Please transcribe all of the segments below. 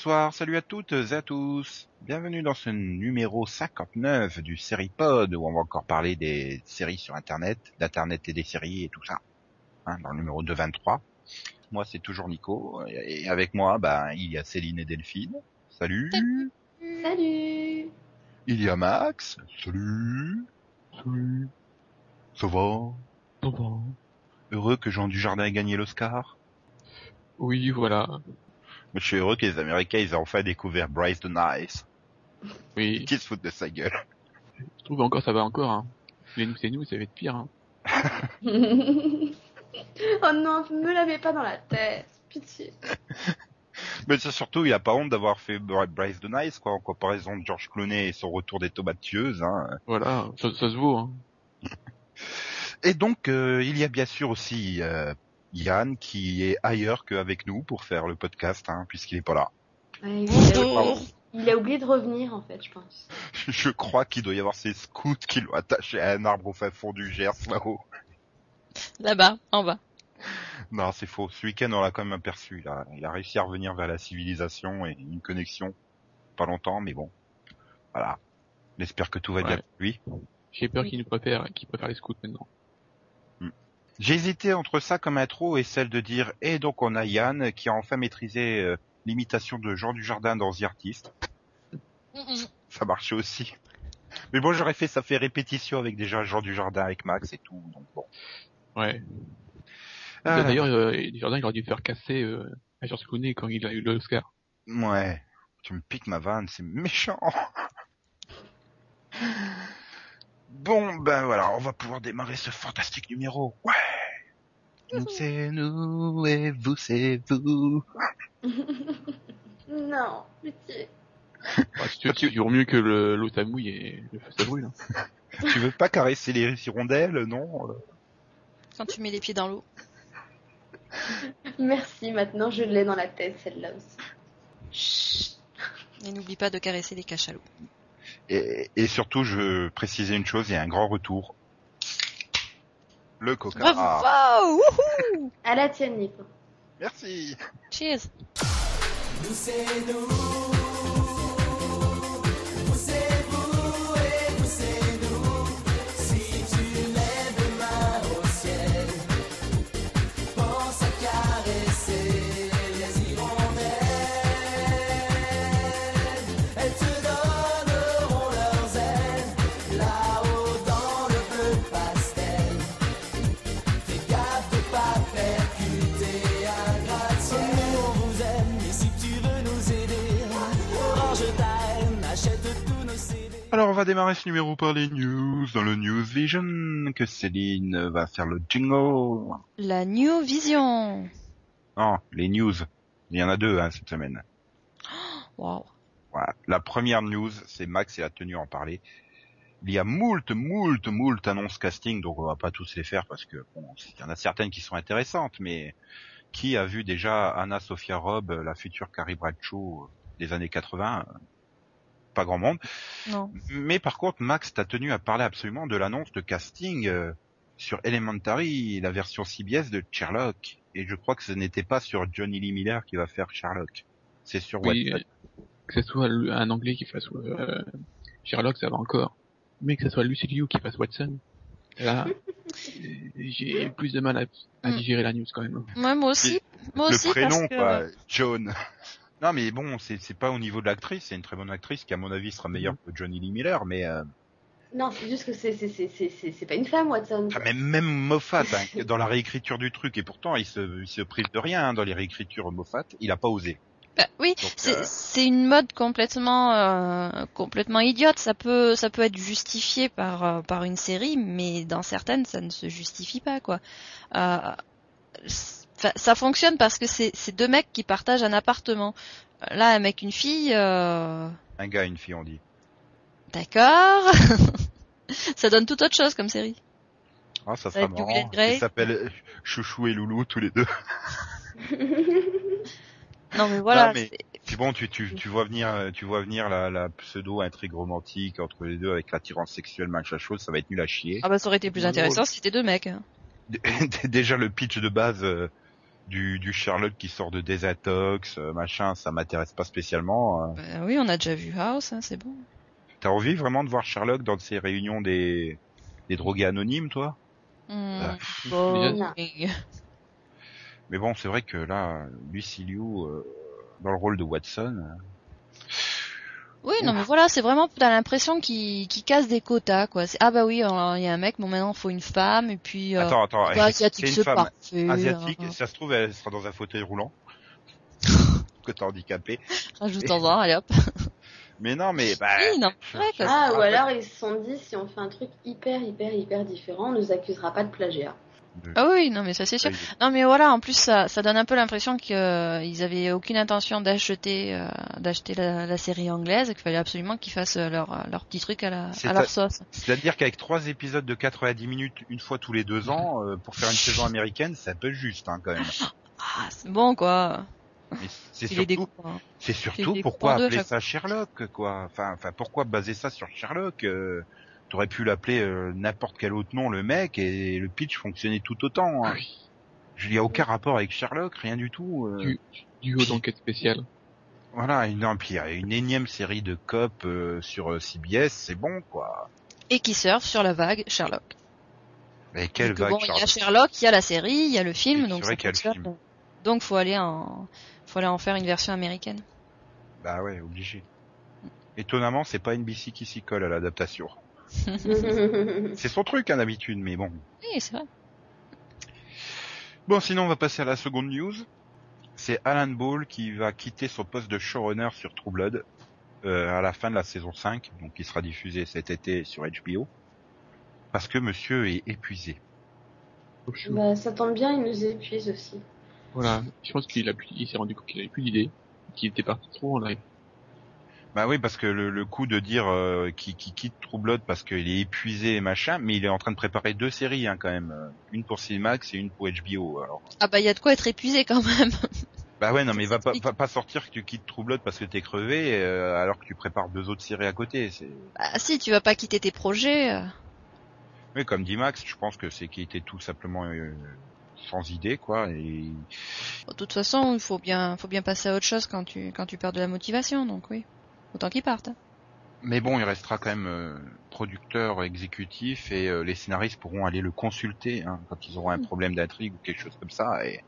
bonsoir, salut à toutes et à tous. Bienvenue dans ce numéro 59 du Pod où on va encore parler des séries sur Internet, d'Internet et des séries et tout ça. Hein, dans le numéro 223. Moi, c'est toujours Nico. Et avec moi, bah, il y a Céline et Delphine. Salut. Salut. Il y a Max. Salut. Salut. Ça va? Ça va. Heureux que Jean Dujardin ait gagné l'Oscar? Oui, voilà. Je suis heureux que les Américains ils aient enfin découvert Bryce the Nice. Oui. Qui se foutent de sa gueule. Je trouve encore ça va encore. Hein. Les nous c'est nous, ça va être pire. Hein. oh non, me l'avez pas dans la tête. Pitié. Mais c'est surtout, il a pas honte d'avoir fait Bryce the Nice, quoi, en comparaison de George Clooney et son retour des tomates tueuses, hein. Voilà, ça, ça se vaut, hein. Et donc, euh, il y a bien sûr aussi euh, Yann qui est ailleurs qu'avec nous pour faire le podcast, hein, puisqu'il est pas là. Ouais, il, a, il, a, oublié de revenir en fait, je pense. je crois qu'il doit y avoir ses scouts qui l'ont attaché à un arbre au fin fond du Gers là-haut. Là-bas, en bas. Non, c'est faux. Ce week-end, on l'a quand même aperçu. Il a, il a réussi à revenir vers la civilisation et une connexion. Pas longtemps, mais bon. Voilà. J'espère que tout va Ouais. bien pour lui. J'ai peur qu'il nous préfère, qu'il préfère les scouts maintenant. J'ai hésité entre ça comme intro et celle de dire et donc on a Yann qui a enfin maîtrisé euh, l'imitation de Jean Dujardin dans The Artist. Ça marchait aussi. Mais bon, j'aurais fait ça fait répétition avec déjà Jean Dujardin avec Max et tout, donc bon. Ouais. Ah, D'ailleurs, euh, Jordan, il aurait dû faire casser euh, à George Clooney quand il a eu l'Oscar. Ouais. Tu me piques ma vanne, c'est méchant. Bon, ben voilà, on va pouvoir démarrer ce fantastique numéro. Ouais. Nous c'est nous et vous c'est vous. non, pitié. Si tu veux, tu mieux que le- l'eau ça mouille et le feu ça brûle. Hein. tu veux pas caresser les hirondelles, non euh Quand tu mets les pieds dans l'eau. Merci, maintenant je l'ai dans la tête celle-là aussi. Chut. Et n'oublie pas de caresser les cachalots. et, et surtout, je veux préciser une chose, il y a un grand retour. Le coca. Bravo Wouhou À la tienne, Nico. Merci. Cheers Alors on va démarrer ce numéro par les news, dans le News Vision, que Céline va faire le jingle. La New Vision Non, les news. Il y en a deux hein, cette semaine. Wow. Voilà. La première news, c'est Max et a tenu à en parler. Il y a moult, moult, moult annonces casting, donc on va pas tous les faire parce que bon, il y en a certaines qui sont intéressantes, mais qui a vu déjà Anna Sophia Robb, la future Carrie Bradshaw des années 80 Pas grand monde. Non. Mais par contre, Max t'a tenu à parler absolument de l'annonce de casting euh, sur Elementary, la version CBS de Sherlock. Et je crois que ce n'était pas sur Johnny Lee Miller qui va faire Sherlock. C'est sur Oui, Watson. que ce soit un anglais qui fasse euh, Sherlock, ça va encore. Mais que ce soit Lucy Liu qui fasse Watson, là, j'ai plus de mal à, à Mm. digérer la news quand même. Ouais, moi aussi. Moi le aussi prénom, parce que... quoi, John. Non, mais bon, c'est c'est pas au niveau de l'actrice, c'est une très bonne actrice qui, à mon avis, sera meilleure que Johnny Lee Miller, mais, euh, Non, c'est juste que c'est c'est c'est c'est c'est c'est pas une femme, Watson. ah, mais même Moffat, hein, dans la réécriture du truc, et pourtant, il se, il se prive de rien hein, dans les réécritures Moffat, il a pas osé. Bah, oui, Donc, c'est euh, c'est une mode complètement euh, complètement idiote. Ça peut ça peut être justifié par euh, par une série, mais dans certaines ça ne se justifie pas quoi. Euh, Enfin, ça fonctionne parce que c'est deux mecs qui partagent un appartement. Euh, Là, un mec, une fille, euh... Un gars, une fille, on dit. d'accord. ça donne tout autre chose comme série. Ah, ça Ça sera Will marrant. Ils s'appellent Chouchou et Loulou tous les deux. Non mais voilà. Non, mais- Puis bon, tu, tu, tu vois venir, euh, tu vois venir la, la pseudo intrigue romantique entre les deux avec l'attirance sexuelle, machin chose, ça va être nul à chier. Ah bah ça aurait été plus intéressant si c'était deux mecs. hein. Déjà le pitch de base euh, du, du Sherlock qui sort de Desatox, euh, machin, ça m'intéresse pas spécialement. euh. Bah oui, on a déjà vu House, hein, c'est bon. T'as envie vraiment de voir Sherlock dans ces réunions des, des drogués anonymes, toi? Hmm, Ah, bon, oui. Mais bon, c'est vrai que là, Lucy Liu, euh, dans le rôle de Watson, Oui, non mais voilà, c'est vraiment t'as l'impression qu'il qu'il casse des quotas quoi. C'est ah bah oui, alors, il y a un mec, bon maintenant il faut une femme et puis euh, attends, attends, quoi, asiatique c'est c'est une femme parfait. asiatique, ça se trouve, elle sera dans un fauteuil roulant. que t'es handicapé. Rajoute-en un, allez hop. Mais non, mais bah, Oui, non, c'est vrai que Ah, ou alors ils se sont dit, si on fait un truc hyper, hyper, hyper différent, on nous accusera pas de plagiat. Ah oui, non mais ça c'est sûr. Non mais voilà, en plus ça, ça donne un peu l'impression qu'ils avaient aucune intention d'acheter euh, d'acheter la, la série anglaise et qu'il fallait absolument qu'ils fassent euh, leur euh, leur petit truc à la à leur à- sauce. C'est-à-dire qu'avec trois épisodes de 90 minutes une fois tous les deux ans, euh, pour faire une saison américaine, c'est un peu juste hein, quand même. Ah, c'est bon quoi. C'est surtout, c'est surtout pourquoi à appeler chaque ça Sherlock, quoi. Enfin, enfin, pourquoi baser ça sur Sherlock euh, T'aurais pu l'appeler euh, n'importe quel autre nom, le mec, et le pitch fonctionnait tout autant. hein. Oui. Il y a aucun rapport avec Sherlock, rien du tout. euh. Du, du haut d'enquête spéciale. Voilà, une, non, puis il y a une énième série de cop euh, sur euh, CBS, c'est bon, quoi. Et qui surfe sur la vague Sherlock. Mais quelle vague bon, il y a Sherlock. Sherlock, il y a la série, il y a le film, donc vrai ça. Donc faut aller en faut aller en faire une version américaine. Bah ouais, obligé. Étonnamment, c'est pas NBC qui s'y colle à l'adaptation. C'est son truc, hein, d'habitude, mais bon. Oui, c'est vrai. Bon, sinon, on va passer à la seconde news. C'est Alan Ball qui va quitter son poste de showrunner sur True Blood euh, à la fin de la saison 5, donc qui sera diffusée cet été sur HBO, parce que monsieur est épuisé. bah, ça tombe bien, il nous épuise aussi. Voilà. Je pense qu'il a plus, il s'est rendu compte qu'il avait plus d'idées. Qu'il était parti trop en live. Bah oui, parce que le, le coup de dire euh, qu'il qu'il quitte True Blood parce qu'il est épuisé et machin, mais il est en train de préparer deux séries hein, quand même, euh, une pour Cinemax et une pour HBO. Alors, Ah bah il y a de quoi être épuisé quand même. bah ouais, non mais va pas, va pas sortir que tu quittes True Blood parce que t'es crevé euh, alors que tu prépares deux autres séries à côté. C'est Bah si, tu vas pas quitter tes projets. euh. oui, comme dit Max, je pense que c'est qu'il était tout simplement euh, sans idée quoi. Et De toute façon, il faut bien faut bien passer à autre chose quand tu quand tu perds de la motivation, donc oui. Autant qu'il parte. hein. mais bon, il restera quand même euh, producteur exécutif et euh, les scénaristes pourront aller le consulter hein, quand ils auront un Mm. problème d'intrigue ou quelque chose comme ça. Et...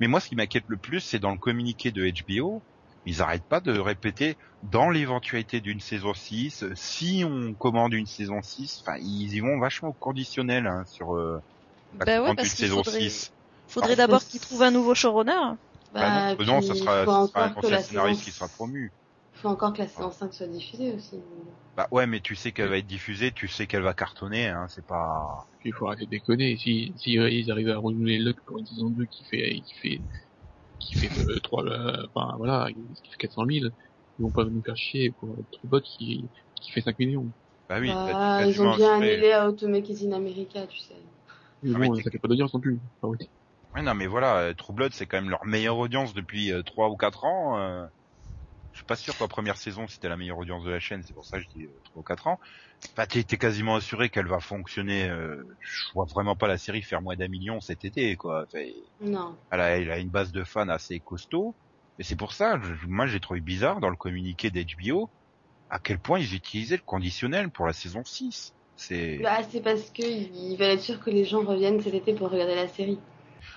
Mais moi, ce qui m'inquiète le plus, c'est dans le communiqué de HBO, ils arrêtent pas de répéter dans l'éventualité d'une saison 6, euh, si on commande une saison 6, enfin, ils y vont vachement au conditionnel hein, sur euh, la Bah ouais, parce qu'il saison faudrait, 6. faudrait d'abord qu'ils trouvent un nouveau showrunner. Bah non, non, ça sera, ça sera un ancien scénariste saison- qui sera promu. Faut encore que la saison 5 soit diffusée aussi. Bah ouais, mais tu sais qu'elle va être diffusée, tu sais qu'elle va cartonner, hein, c'est pas... Il faut arrêter de déconner. Si, si euh, ils arrivent à renouveler Luck pour une saison 2 qui fait, qui fait, qui fait euh, 3, euh, enfin voilà, qui fait 400 000, ils vont pas nous faire chier pour un Trubot qui, qui fait 5 millions. Bah oui, Bah, ils ont bien annulé à Automake is in America, tu sais. Mais Ah, mais bon, ça fait pas d'audience non plus. Enfin, oui. Ouais, non, mais voilà, euh, True Blood, c'est quand même leur meilleure audience depuis euh, 3 ou 4 ans. Je suis pas sûr que la première saison, c'était la meilleure audience de la chaîne, c'est pour ça que je dis euh, 3 ou 4 ans. Enfin, t'es quasiment assuré qu'elle va fonctionner. euh, je vois vraiment pas la série faire moins d'un million cet été, quoi. Non. elle, a, elle a une base de fans assez costaud. Et c'est pour ça, je- moi, j'ai trouvé bizarre dans le communiqué d'HBO à quel point ils utilisaient le conditionnel pour la saison 6. C'est... Bah, c'est parce que ils veulent être sûrs que les gens reviennent cet été pour regarder la série.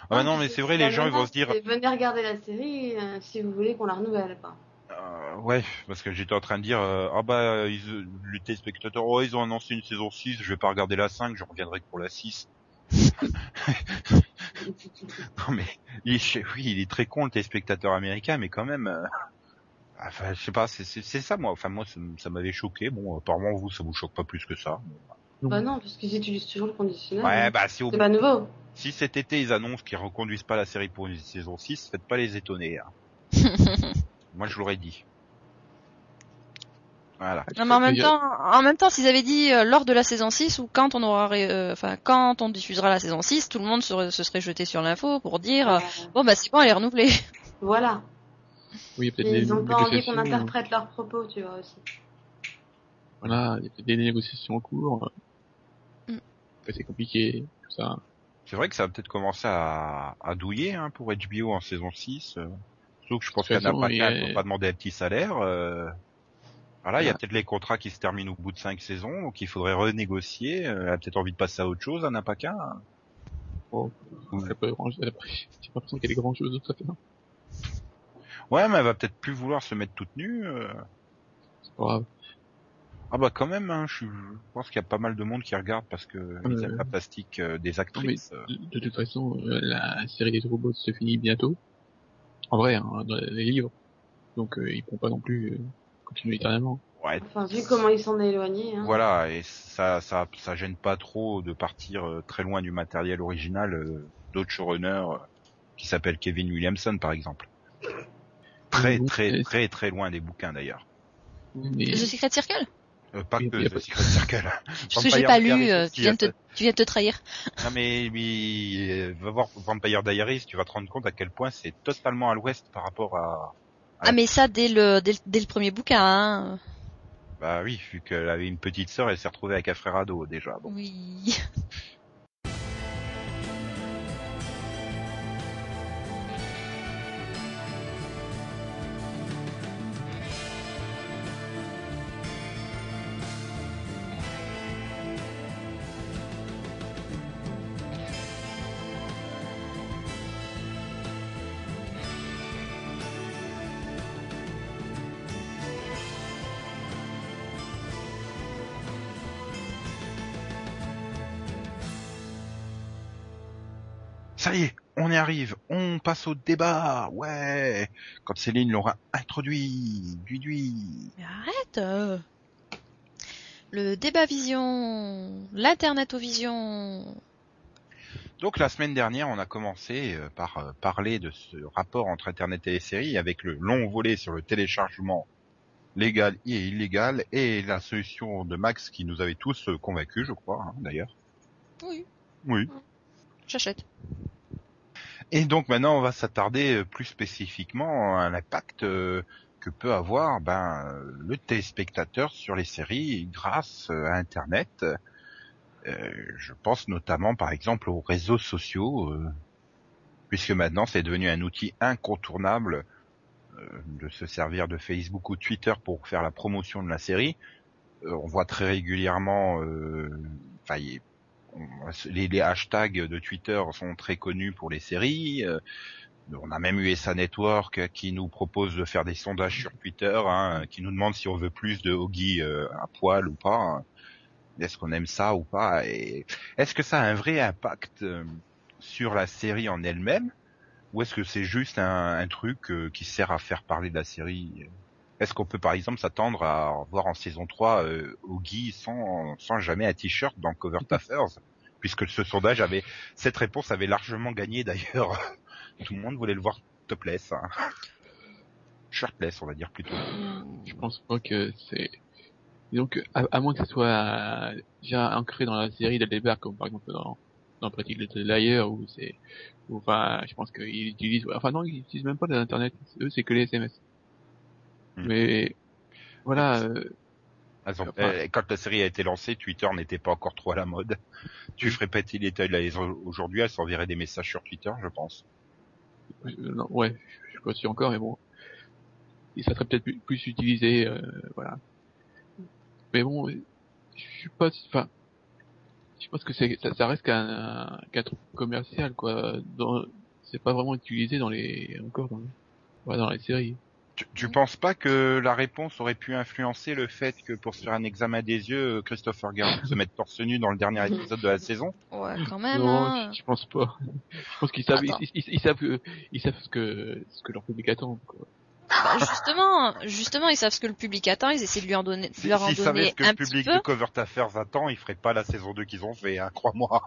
Ah bah non, mais c'est vrai, les gens, ils vont se dire... Venez regarder la série euh, si vous voulez qu'on la renouvelle, quoi. Euh, ouais, parce que j'étais en train de dire euh, ah bah ils, les téléspectateurs oh ils ont annoncé une saison 6, je vais pas regarder la 5, je reviendrai que pour la 6. Non mais il, est- oui, il est très con le téléspectateur américain mais quand même euh, enfin je sais pas, c'est ça moi, enfin moi ça, m'avait choqué. Bon, apparemment vous ça vous choque pas plus que ça. Bah non, parce qu'ils utilisent toujours le conditionnel. Ouais, hein. bah c'est au C'est pas nouveau. Si cet été ils annoncent qu'ils reconduisent pas la série pour une saison 6, faites pas les étonner. hein. Moi je l'aurais dit. Voilà. Non, mais en même temps, en même temps, s'ils avaient dit euh, lors de la saison 6 ou quand on aura, ré- euh, quand on diffusera la saison 6, tout le monde serait- se serait jeté sur l'info pour dire euh, bon bah c'est bon, elle est renouvelée. voilà. Oui, il y a peut-être des ils ont pas envie qu'on interprète leurs propos, tu vois aussi. Voilà, il y a peut-être des négociations en cours. Mm. C'est compliqué, tout ça. C'est vrai que ça va peut-être commencer à, à douiller hein, pour HBO en saison 6. Surtout que je pense De toute qu'il y en a façon, pas il y qu'un a- qui peut pas demander un petit salaire. euh. Voilà, il y a peut-être les contrats qui se terminent au bout de 5 saisons, donc il faudrait renégocier. euh, Elle a peut-être envie de passer à autre chose, Anna Paquin? Bon, Ouais. elle a pas l'impression qu'elle ait grand chose à. Ouais, mais elle va peut-être plus vouloir se mettre toute nue. euh. C'est pas grave. Ah bah quand même, hein, je, pense qu'il y a pas mal de monde qui regarde parce que ils aiment la plastique euh, des actrices. De, toute façon, la série des robots se finit bientôt. En vrai, hein, dans les livres. Donc euh, ils pourront pas non plus euh, continuer éternellement. Ouais, Enfin, vu comment ils s'en éloignés. Hein. Voilà, et ça, ça, ça gêne pas trop de partir euh, très loin du matériel original euh, d'autres showrunners euh, qui s'appellent Kevin Williamson par exemple. Très, très, très, très loin des bouquins d'ailleurs. Mais The Secret Circle? Pas Oui, que pas- Secret Circle. Parce que j'ai pas lu, euh, tu viens de te, hein, tu viens de te trahir. Non mais, mais euh, va voir Vampire Diaries, tu vas te rendre compte à quel point c'est totalement à l'ouest par rapport à. Ah mais ça dès le dès, le- dès le premier bouquin. Hein. Bah oui, vu qu'elle avait une petite sœur, elle s'est retrouvée avec un frère ado déjà. Bon. Oui. passe au débat, ouais. Quand Céline l'aura introduit, du. Mais arrête. euh. Le débat vision, l'internetovision. Donc la semaine dernière, on a commencé euh, par euh, parler de ce rapport entre Internet et les séries avec le long volet sur le téléchargement légal et illégal et la solution de Max qui nous avait tous convaincus, je crois, hein, d'ailleurs. Oui, Oui. j'achète. Et donc maintenant, on va s'attarder euh, plus spécifiquement à l'impact euh, que peut avoir ben, euh, le téléspectateur sur les séries grâce à Internet. Euh, je pense notamment par exemple aux réseaux sociaux, euh, puisque maintenant c'est devenu un outil incontournable euh, de se servir de Facebook ou Twitter pour faire la promotion de la série. On voit très régulièrement, les, hashtags de Twitter sont très connus pour les séries. euh, on a même USA Network qui nous propose de faire des sondages sur Twitter, hein, qui nous demande si on veut plus de Oggy euh, à poil ou pas. Est-ce qu'on aime ça ou pas est-ce que ça a un vrai impact euh, sur la série en elle-même ou est-ce que c'est juste un, un truc euh, qui sert à faire parler de la série Est-ce qu'on peut par exemple s'attendre à voir en saison 3 euh, Oggy sans, sans jamais un t-shirt dans Cover Taffers Puisque ce sondage avait, cette réponse avait largement gagné d'ailleurs. Tout le monde voulait le voir topless. Hein. Shirtless, on va dire plutôt. je pense pas que c'est. Donc, à, à moins que ce soit euh, déjà ancré dans la série dès le départ, comme par exemple dans dans Pretty Little Liars, où c'est, enfin, je pense qu'ils utilisent, enfin non, ils utilisent même pas l'internet, eux c'est que les SMS. Hmm. Mais voilà, euh, ont- Enfin- euh, quand la série a été lancée, Twitter n'était pas encore trop à la mode. Tu ferais Petit Little Liars aujourd'hui, elle s'enverrait des messages sur Twitter, je pense. euh, non, ouais, je suis pas sûr encore, mais bon, et ça serait peut-être plus, plus utilisé, euh, voilà. Mais bon, je suis pas, enfin, je pense que c'est, ça, ça reste qu'un, qu'un truc commercial, quoi. Dans, c'est pas vraiment utilisé dans les, encore dans, ouais, dans les séries. Tu, tu penses pas que la réponse aurait pu influencer le fait que pour se faire un examen des yeux, Christopher Garrett se mette torse nu dans le dernier épisode de la saison? Ouais, quand même. non, hein. je, je pense pas. Je pense qu'ils savent, ils, ils- ils savent que, ils savent ce que, ce que leur public attend, quoi. Bah, justement, justement, ils savent ce que le public attend. Ils essaient de lui en donner, de Si- leur en S'ils savaient donner ce que le public de Cover Taffers attend, ils feraient pas la saison 2 qu'ils ont fait, hein, crois-moi.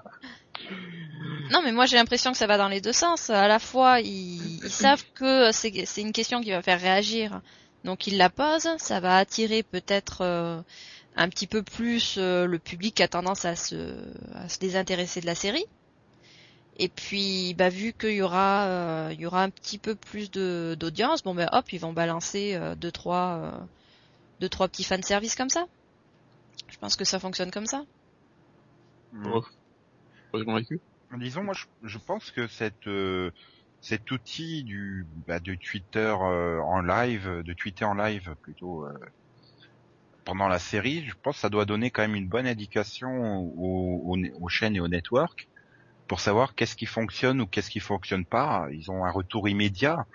Non, mais moi j'ai l'impression que ça va dans les deux sens. À la fois, ils, ils savent que c'est c'est une question qui va faire réagir, donc ils la posent. Ça va attirer peut-être euh, un petit peu plus euh, le public qui a tendance à se, à se désintéresser de la série. Et puis, bah, vu qu'il y aura, euh, il y aura un petit peu plus de d'audience, bon ben hop, ils vont balancer euh, deux trois, euh, deux trois petits fan service comme ça. Je pense que ça fonctionne comme ça. Pas convaincu. Disons, moi, je, je pense que cette, euh, cet outil du, bah, de Twitter euh, en live, de tweeter en live plutôt euh, pendant la série, je pense que ça doit donner quand même une bonne indication aux, aux, aux chaînes et aux networks pour savoir qu'est-ce qui fonctionne ou qu'est-ce qui fonctionne pas. Ils ont un retour immédiat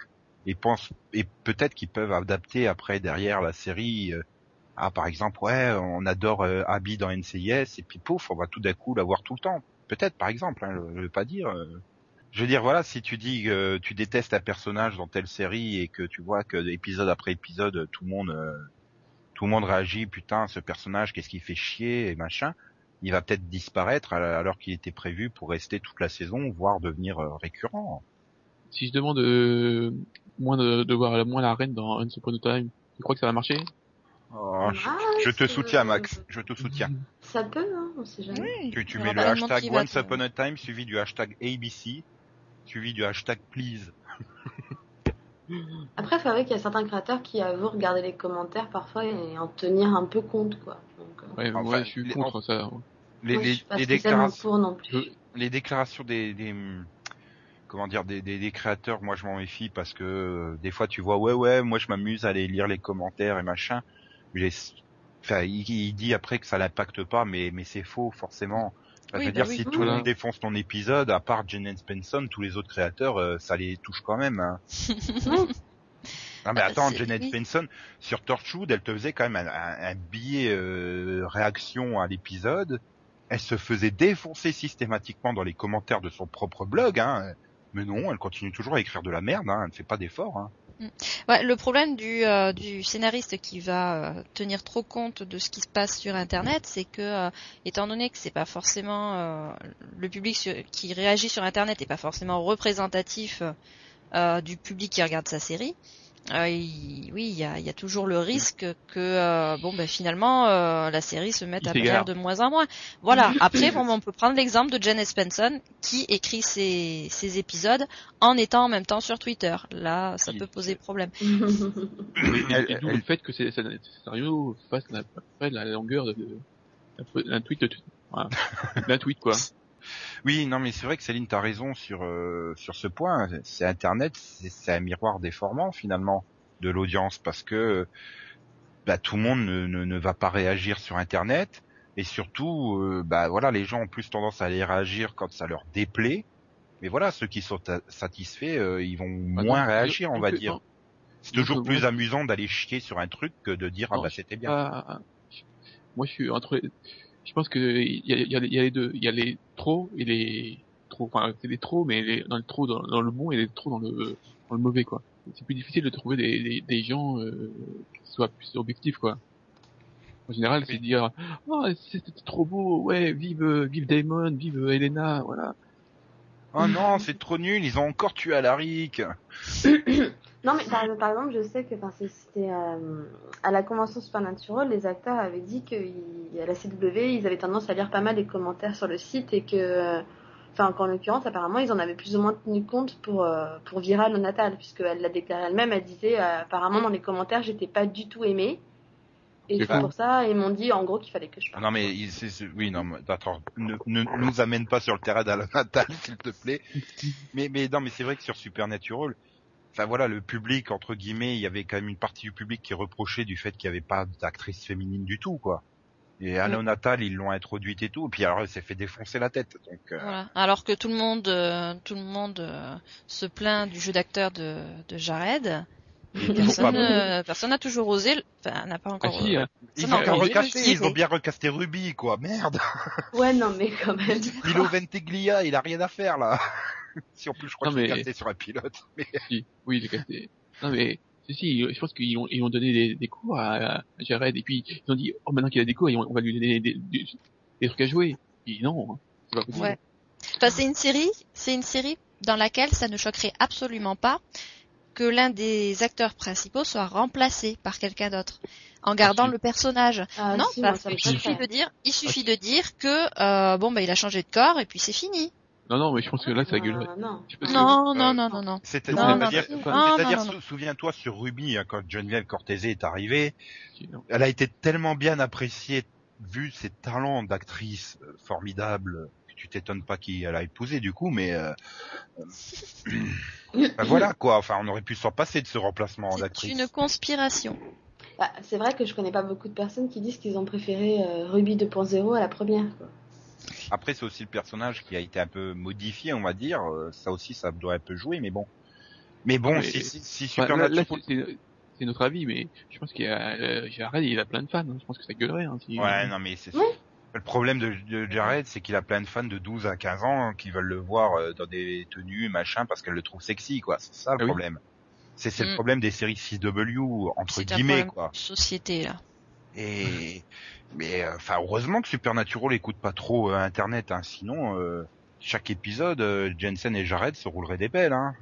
et pensent et peut-être qu'ils peuvent adapter après derrière la série. euh, ah, par exemple, ouais, on adore euh, Abby dans NCIS et puis pouf, on va tout d'un coup la voir tout le temps. Peut-être, par exemple, hein, je veux pas dire. euh. Je veux dire, voilà, si tu dis que tu détestes un personnage dans telle série et que tu vois que épisode après épisode, tout le monde, euh, tout le monde réagit, putain, ce personnage, qu'est-ce qu'il fait chier et machin, il va peut-être disparaître à- alors qu'il était prévu pour rester toute la saison, voire devenir euh, récurrent. Si je demande euh, moins de, de voir moins la reine dans Once Upon a Time, tu crois que ça va marcher? Oh, je, Ah, je te soutiens, Max. Je te soutiens. Ça peut, hein, on sait jamais. Oui. Tu, tu mets le hashtag Once Upon a Time suivi du hashtag ABC suivi du hashtag Please. Après, c'est vrai qu'il y a certains créateurs qui avouent regarder les commentaires parfois et en tenir un peu compte, quoi. Donc, euh, Ouais, Enfin, ouais, je suis les- contre ça. Les, moi, je les, suis pas les spécialement déclarations, pour non plus. les déclarations des, des comment dire des, des, des créateurs, moi je m'en méfie parce que euh, des fois tu vois ouais ouais moi je m'amuse à aller lire les commentaires et machin. J'ai- Enfin, il, il dit après que ça l'impacte pas, mais mais c'est faux forcément. Enfin, Oui, je veux bah dire, oui. si tout le monde défonce ton épisode, à part Jen Spencer, tous les autres créateurs, euh, ça les touche quand même. Hein. Non, mais Ah, attends, Janet. Spencer sur Torchwood, elle te faisait quand même un, un, un billet euh, réaction à l'épisode. Elle se faisait défoncer systématiquement dans les commentaires de son propre blog, hein. Mais non, elle continue toujours à écrire de la merde, hein. Elle ne fait pas d'efforts, hein. Ouais, le problème du, euh, du scénariste qui va euh, tenir trop compte de ce qui se passe sur Internet, c'est que, euh, étant donné que c'est pas forcément le public qui réagit sur Internet est pas forcément représentatif du public qui regarde sa série, euh, il- oui, il y a, il y a toujours le risque que, euh, bon, ben finalement, euh, la série se mette Il à plaire de moins en moins. Voilà. Après, bon, on peut prendre l'exemple de Jen Spencer qui écrit ses, ses épisodes en étant en même temps sur Twitter. Là, ça peut poser problème. Elle- Et elle- le fait que c'est- ça- ce scénario fasse la, la longueur de- d'un tweet, de- voilà, d'un tweet quoi. Oui, non, mais c'est vrai que Céline, t'as raison sur euh, sur ce point. C'est Internet, c'est un miroir déformant finalement de l'audience parce que bah, tout le monde ne, ne, ne va pas réagir sur Internet et surtout, euh, bah voilà, les gens ont plus tendance à aller réagir quand ça leur déplaît. Mais voilà, ceux qui sont satisfaits, euh, ils vont Bah, moins donc, réagir, on va dire. C'est toujours plus moi- amusant d'aller chier sur un truc que de dire ah bah c'était bien. pas- moi je suis entre, je pense que il y a, il y, a, il y a les deux, il y a les trop et les trop, enfin c'est les trop mais les, dans le trop dans, dans le bon et les trop dans le dans le mauvais quoi. C'est plus difficile de trouver des, des, des gens euh, qui soient plus objectifs quoi. En général, c'est de dire oh c'était trop beau, ouais vive vive Damon, vive Elena, voilà. Oh non, c'est trop nul, ils ont encore tué Alaric. Non, mais par, par exemple, je sais que c'était euh, à la convention Supernatural, les acteurs avaient dit qu'à la CW, ils avaient tendance à lire pas mal les commentaires sur le site et que, euh, enfin, qu'en l'occurrence, apparemment, ils en avaient plus ou moins tenu compte pour euh, pour Viral au Natal, puisqu'elle l'a déclaré elle-même, elle disait euh, apparemment dans les commentaires, j'étais pas du tout aimée. Et C'est pour ça, ils m'ont dit en gros qu'il fallait que je Ah parte. non mais il- oui non mais attends ne, ne nous amène pas sur le terrain d'Alain Natal s'il te plaît mais mais non mais c'est vrai que sur Supernatural enfin voilà le public entre guillemets il y avait quand même une partie du public qui reprochait du fait qu'il n'y avait pas d'actrice féminine du tout quoi et Alain Natal ils l'ont introduite et tout et puis alors elle s'est fait défoncer la tête donc euh, Voilà. Alors que tout le monde, euh, tout le monde euh, se plaint du jeu d'acteur de, de Jared. ils Personne, euh, n'a toujours osé, le- enfin, n'a pas Ah encore. si, euh, hein. ils non, ont recasté oui, ils ont oui. bien recasté Ruby quoi merde Ouais, non, mais quand même. Milo Ventiglia il a rien à faire là si en plus je crois Non, qu'il est mais- casté sur un pilote mais si, oui, j'ai casté. Non mais, si, si, je pense qu'ils ont, ils ont donné des, des cours à, à Jared, et puis ils ont dit, oh maintenant qu'il a des cours, on va lui donner des, des, des trucs à jouer. Et non, hein, c'est pas possible. Ouais. Enfin, c'est une série, c'est une série dans laquelle ça ne choquerait absolument pas que l'un des acteurs principaux soit remplacé par quelqu'un d'autre en gardant si. le personnage. Ah, non, si, moi, parce ça qu'il suffit de dire, il suffit de dire que euh, bon bah il a changé de corps et puis c'est fini. Non, non, mais je pense que là, ça gueulerait. Ah, non. Non, non, non, non, non. C'est- Non, C'est-à-dire, non, non, c'est-à-dire, non, non. sou- souviens-toi sur Ruby, hein, quand Geneviève Cortese est arrivée, elle a été tellement bien appréciée, vu ses talents d'actrice euh, formidables, que tu t'étonnes pas qui elle a épousé du coup, mais euh, euh, ben voilà quoi. Enfin, on aurait pu s'en passer de ce remplacement C'est d'actrice. une conspiration. Bah, c'est vrai que je connais pas beaucoup de personnes qui disent qu'ils ont préféré euh, Ruby 2.0 à la première. Quoi. Après, c'est aussi le personnage qui a été un peu modifié, on va dire. Euh, Ça aussi, ça doit un peu jouer, mais bon. Mais bon, Mais- si, si, si Supernatural- c'est- notre avis, mais je pense qu'il y a, euh, Jared, il a plein de fans. hein. Je pense que ça gueulerait. Hein, si, Ouais, non, mais c'est le problème de, de Jared, c'est qu'il a plein de fans de 12 à 15 ans qui veulent le voir euh, dans des tenues, machin, parce qu'elles le trouvent sexy, quoi. C'est ça le Ah oui. problème. C'est c'est le Mm. problème des séries CW entre C'est guillemets, problème quoi. société là. Et mais euh, enfin heureusement que Supernatural écoute pas trop euh, Internet, hein, sinon euh, chaque épisode, euh, Jensen et Jared se rouleraient des pelles. Hein.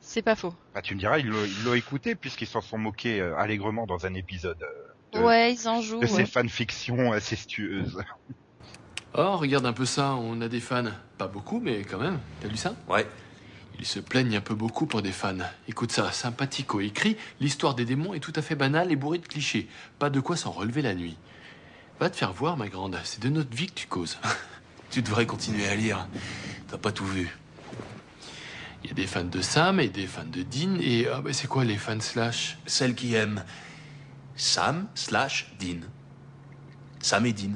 C'est pas faux. Bah, tu me diras, ils l'ont ils l'ont écouté puisqu'ils s'en sont moqués euh, allègrement dans un épisode euh, de, Ouais, ils en jouent. de ouais. ces fanfictions incestueuses. Oh, regarde un peu ça, on a des fans. Pas beaucoup, mais quand même. T'as lu ça? Ouais. Ils se plaignent un peu beaucoup pour des fans. Écoute ça, sympathico écrit L'histoire des démons est tout à fait banale et bourrée de clichés. Pas de quoi s'en relever la nuit. Va te faire voir, ma grande. C'est de notre vie que tu causes. Tu devrais continuer à lire. T'as pas tout vu. Il y a des fans de Sam et des fans de Dean. Et ah, bah, c'est quoi les fans slash? Celle qui aime Sam slash Dean. Sam et Dean.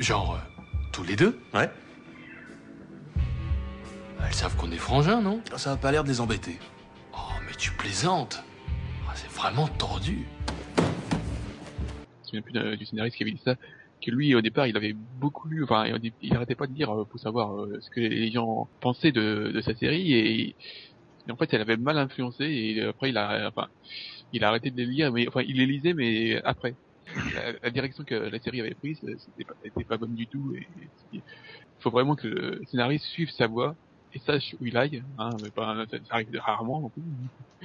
Genre, euh, tous les deux? Ouais. Elles savent qu'on est frangins, non? Ça a pas l'air de les embêter. Oh, mais tu plaisantes Ah, C'est vraiment tordu. je me souviens plus du scénariste qui avait dit ça, que lui au départ il avait beaucoup lu, enfin il, arrêtait pas de dire euh, pour savoir euh, ce que les gens pensaient de, de sa série et, et en fait elle avait mal influencé et après il a, enfin il a arrêté de les lire, mais enfin il les lisait mais après. La, la direction que la série avait prise, c'était pas, bonne du tout et il faut vraiment que le scénariste suive sa voix et sache où il aille, hein, mais pas, ça, ça arrive rarement non plus.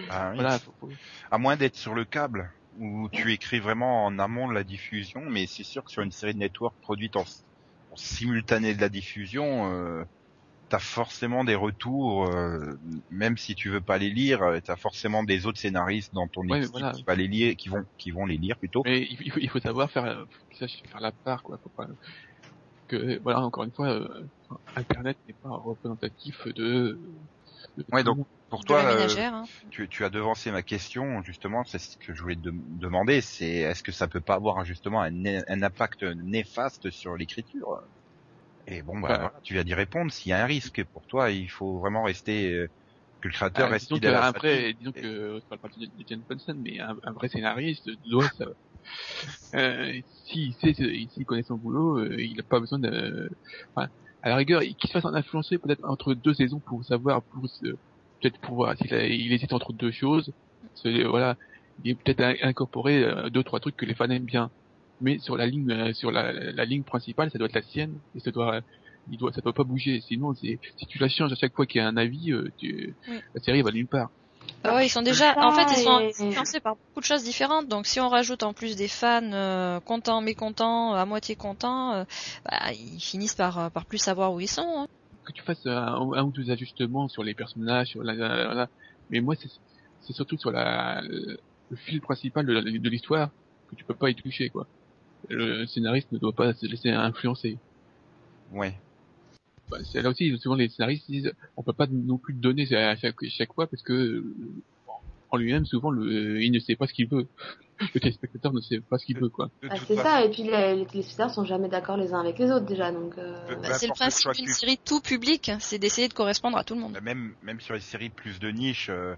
Ah oui. Voilà, faut- faut- À moins d'être sur le câble, où tu écris vraiment en amont de la diffusion, mais c'est sûr que sur une série de network produite en, en simultané de la diffusion, euh, t'as forcément des retours, euh, même si tu veux pas les lire, euh, t'as forcément des autres scénaristes dans ton Ouais, mais équipe voilà. qui, va les lire, qui vont, qui vont les lire plutôt. Mais il faut, il faut savoir faire, euh, faire la part, quoi. Faut pas que, voilà, encore une fois, euh, Internet n'est pas représentatif de. de Ouais, donc. Pour toi, euh, ménagère. hein. tu, tu as devancé ma question, justement, c'est ce que je voulais te dem- demander, c'est est-ce que ça peut pas avoir justement un, impact néfaste sur l'écriture? Et bon, bah, voilà, tu viens d'y répondre, s'il y a un risque pour toi, il faut vraiment rester, euh, que le créateur Ah, reste disons fidèle à team. disons que, je parle pas Ponson, mais un, un vrai scénariste doit, ça, euh, s'il sait, s'il connaît son boulot, euh, il a pas besoin de, enfin, à la rigueur, qu'il se fasse en influencer peut-être entre deux saisons pour savoir, pour se, peut-être pour voir s'il il hésite entre deux choses, voilà, il est peut-être in- incorporé euh, deux, trois trucs que les fans aiment bien. Mais sur la ligne, euh, sur la, la ligne principale, ça doit être la sienne, et ça doit, il doit, ça doit pas bouger. Sinon, si tu la changes à chaque fois qu'il y a un avis, euh, tu, Oui. la série va nulle part. Ah ouais, ils sont déjà, en fait, ils sont et- influencés par beaucoup de choses différentes. Donc, si on rajoute en plus des fans euh, contents, mécontents, à moitié contents, euh, bah, ils finissent par, euh, par plus savoir où ils sont. hein. que tu fasses un, un ou deux ajustements sur les personnages, sur la, la- voilà. mais moi c'est c'est surtout sur la le, fil principal de, la- de l'histoire que tu peux pas y toucher quoi. Le scénariste ne doit pas se laisser influencer. Ouais. Bah, c'est là aussi souvent les scénaristes disent on peut pas non plus donner à chaque, chaque fois parce que euh, en lui-même souvent le, il ne sait pas ce qu'il veut. Le téléspectateur ne sait pas ce qu'il veut quoi. Ah, c'est ça, et puis les, les téléspectateurs sont jamais d'accord les uns avec les autres déjà, donc. euh, Bah, c'est le principe d'une tu série tout public, c'est d'essayer de correspondre à tout le monde. Bah, même même sur les séries plus de niche euh,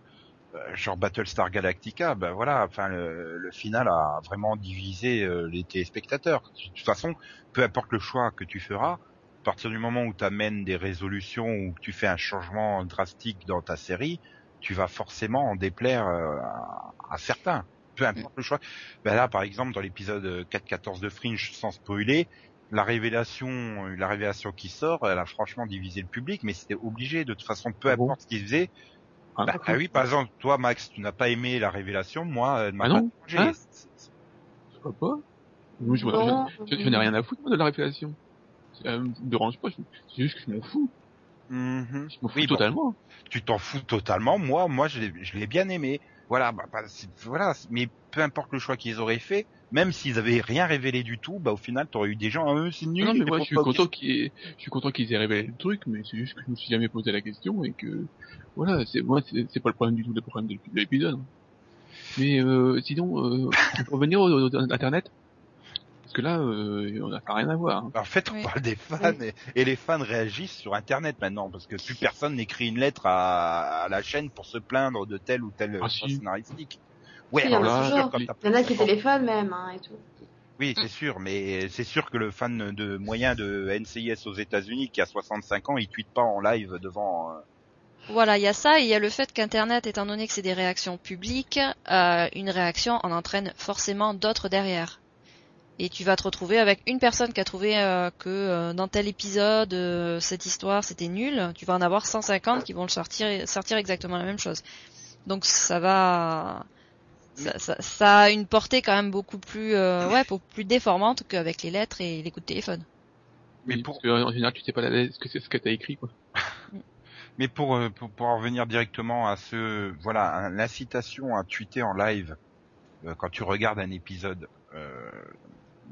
euh, genre Battlestar Galactica ben voilà enfin le, le final a vraiment divisé euh, les téléspectateurs de toute façon peu importe le choix que tu feras partir du moment où tu amènes des résolutions ou que tu fais un changement drastique dans ta série tu vas forcément en déplaire euh, à, à certains peu importe le choix ben là par exemple dans l'épisode 4-14 de Fringe sans spoiler la révélation, la révélation qui sort, elle a franchement divisé le public, mais c'était obligé de toute façon, peu Ah bon importe ce qu'ils faisaient. Ah, Bah, ah oui, par exemple, toi, Max, tu n'as pas aimé la révélation, moi, elle m'a Ah pas non changé. Hein? Je vois pas. Je, je, je n'ai rien à foutre moi, de la révélation. Ça me dérange pas, c'est juste que je m'en fous. Mhm. Je m'en fous Oui, bon. totalement. tu t'en fous totalement. Moi, moi, je l'ai, bien aimé. Voilà, bah, bah, voilà. Mais peu importe le choix qu'ils auraient fait, même s'ils avaient rien révélé du tout, bah au final, t'aurais eu des gens, ah, euh, c'est nul. non, mais moi, je suis content qu'ils aient, je suis content qu'ils aient révélé le truc, mais c'est juste que je me suis jamais posé la question et que, voilà, c'est, moi, c'est, pas le problème du tout, le problème de, de l'épisode. Mais, euh, sinon, euh, peut revenir au, au- au- Internet. Parce que là, euh, on n'a rien à voir. hein. En fait, on Oui. parle des fans et, et les fans réagissent sur Internet maintenant parce que plus personne n'écrit une lettre à, à la chaîne pour se plaindre de tel ou tel Ah, si. scénaristique. Ouais, Si, il y en alors, a c'est toujours. sûr, quand Il t'as Il y en a qui téléphonent même, hein, et tout. Oui, c'est sûr, mais c'est sûr que le fan de moyen de NCIS aux États-Unis qui a 65 ans, il tweete pas en live devant. euh, Voilà, il y a ça, et il y a le fait qu'Internet, étant donné que c'est des réactions publiques, euh, une réaction en entraîne forcément d'autres derrière. Et tu vas te retrouver avec une personne qui a trouvé euh, que euh, dans tel épisode, euh, cette histoire c'était nul, tu vas en avoir 150 qui vont le sortir, sortir exactement la même chose. Donc ça va... Ça, ça, ça a une portée quand même beaucoup plus, euh, ouais, beaucoup plus déformante qu'avec les lettres et les coups de téléphone. Mais pour- Parce qu'en général, tu sais pas la ce que c'est ce que t'as écrit, quoi. Mais pour, pour, pour en revenir directement à ce, voilà, l'incitation à tweeter en live euh, quand tu regardes un épisode, euh,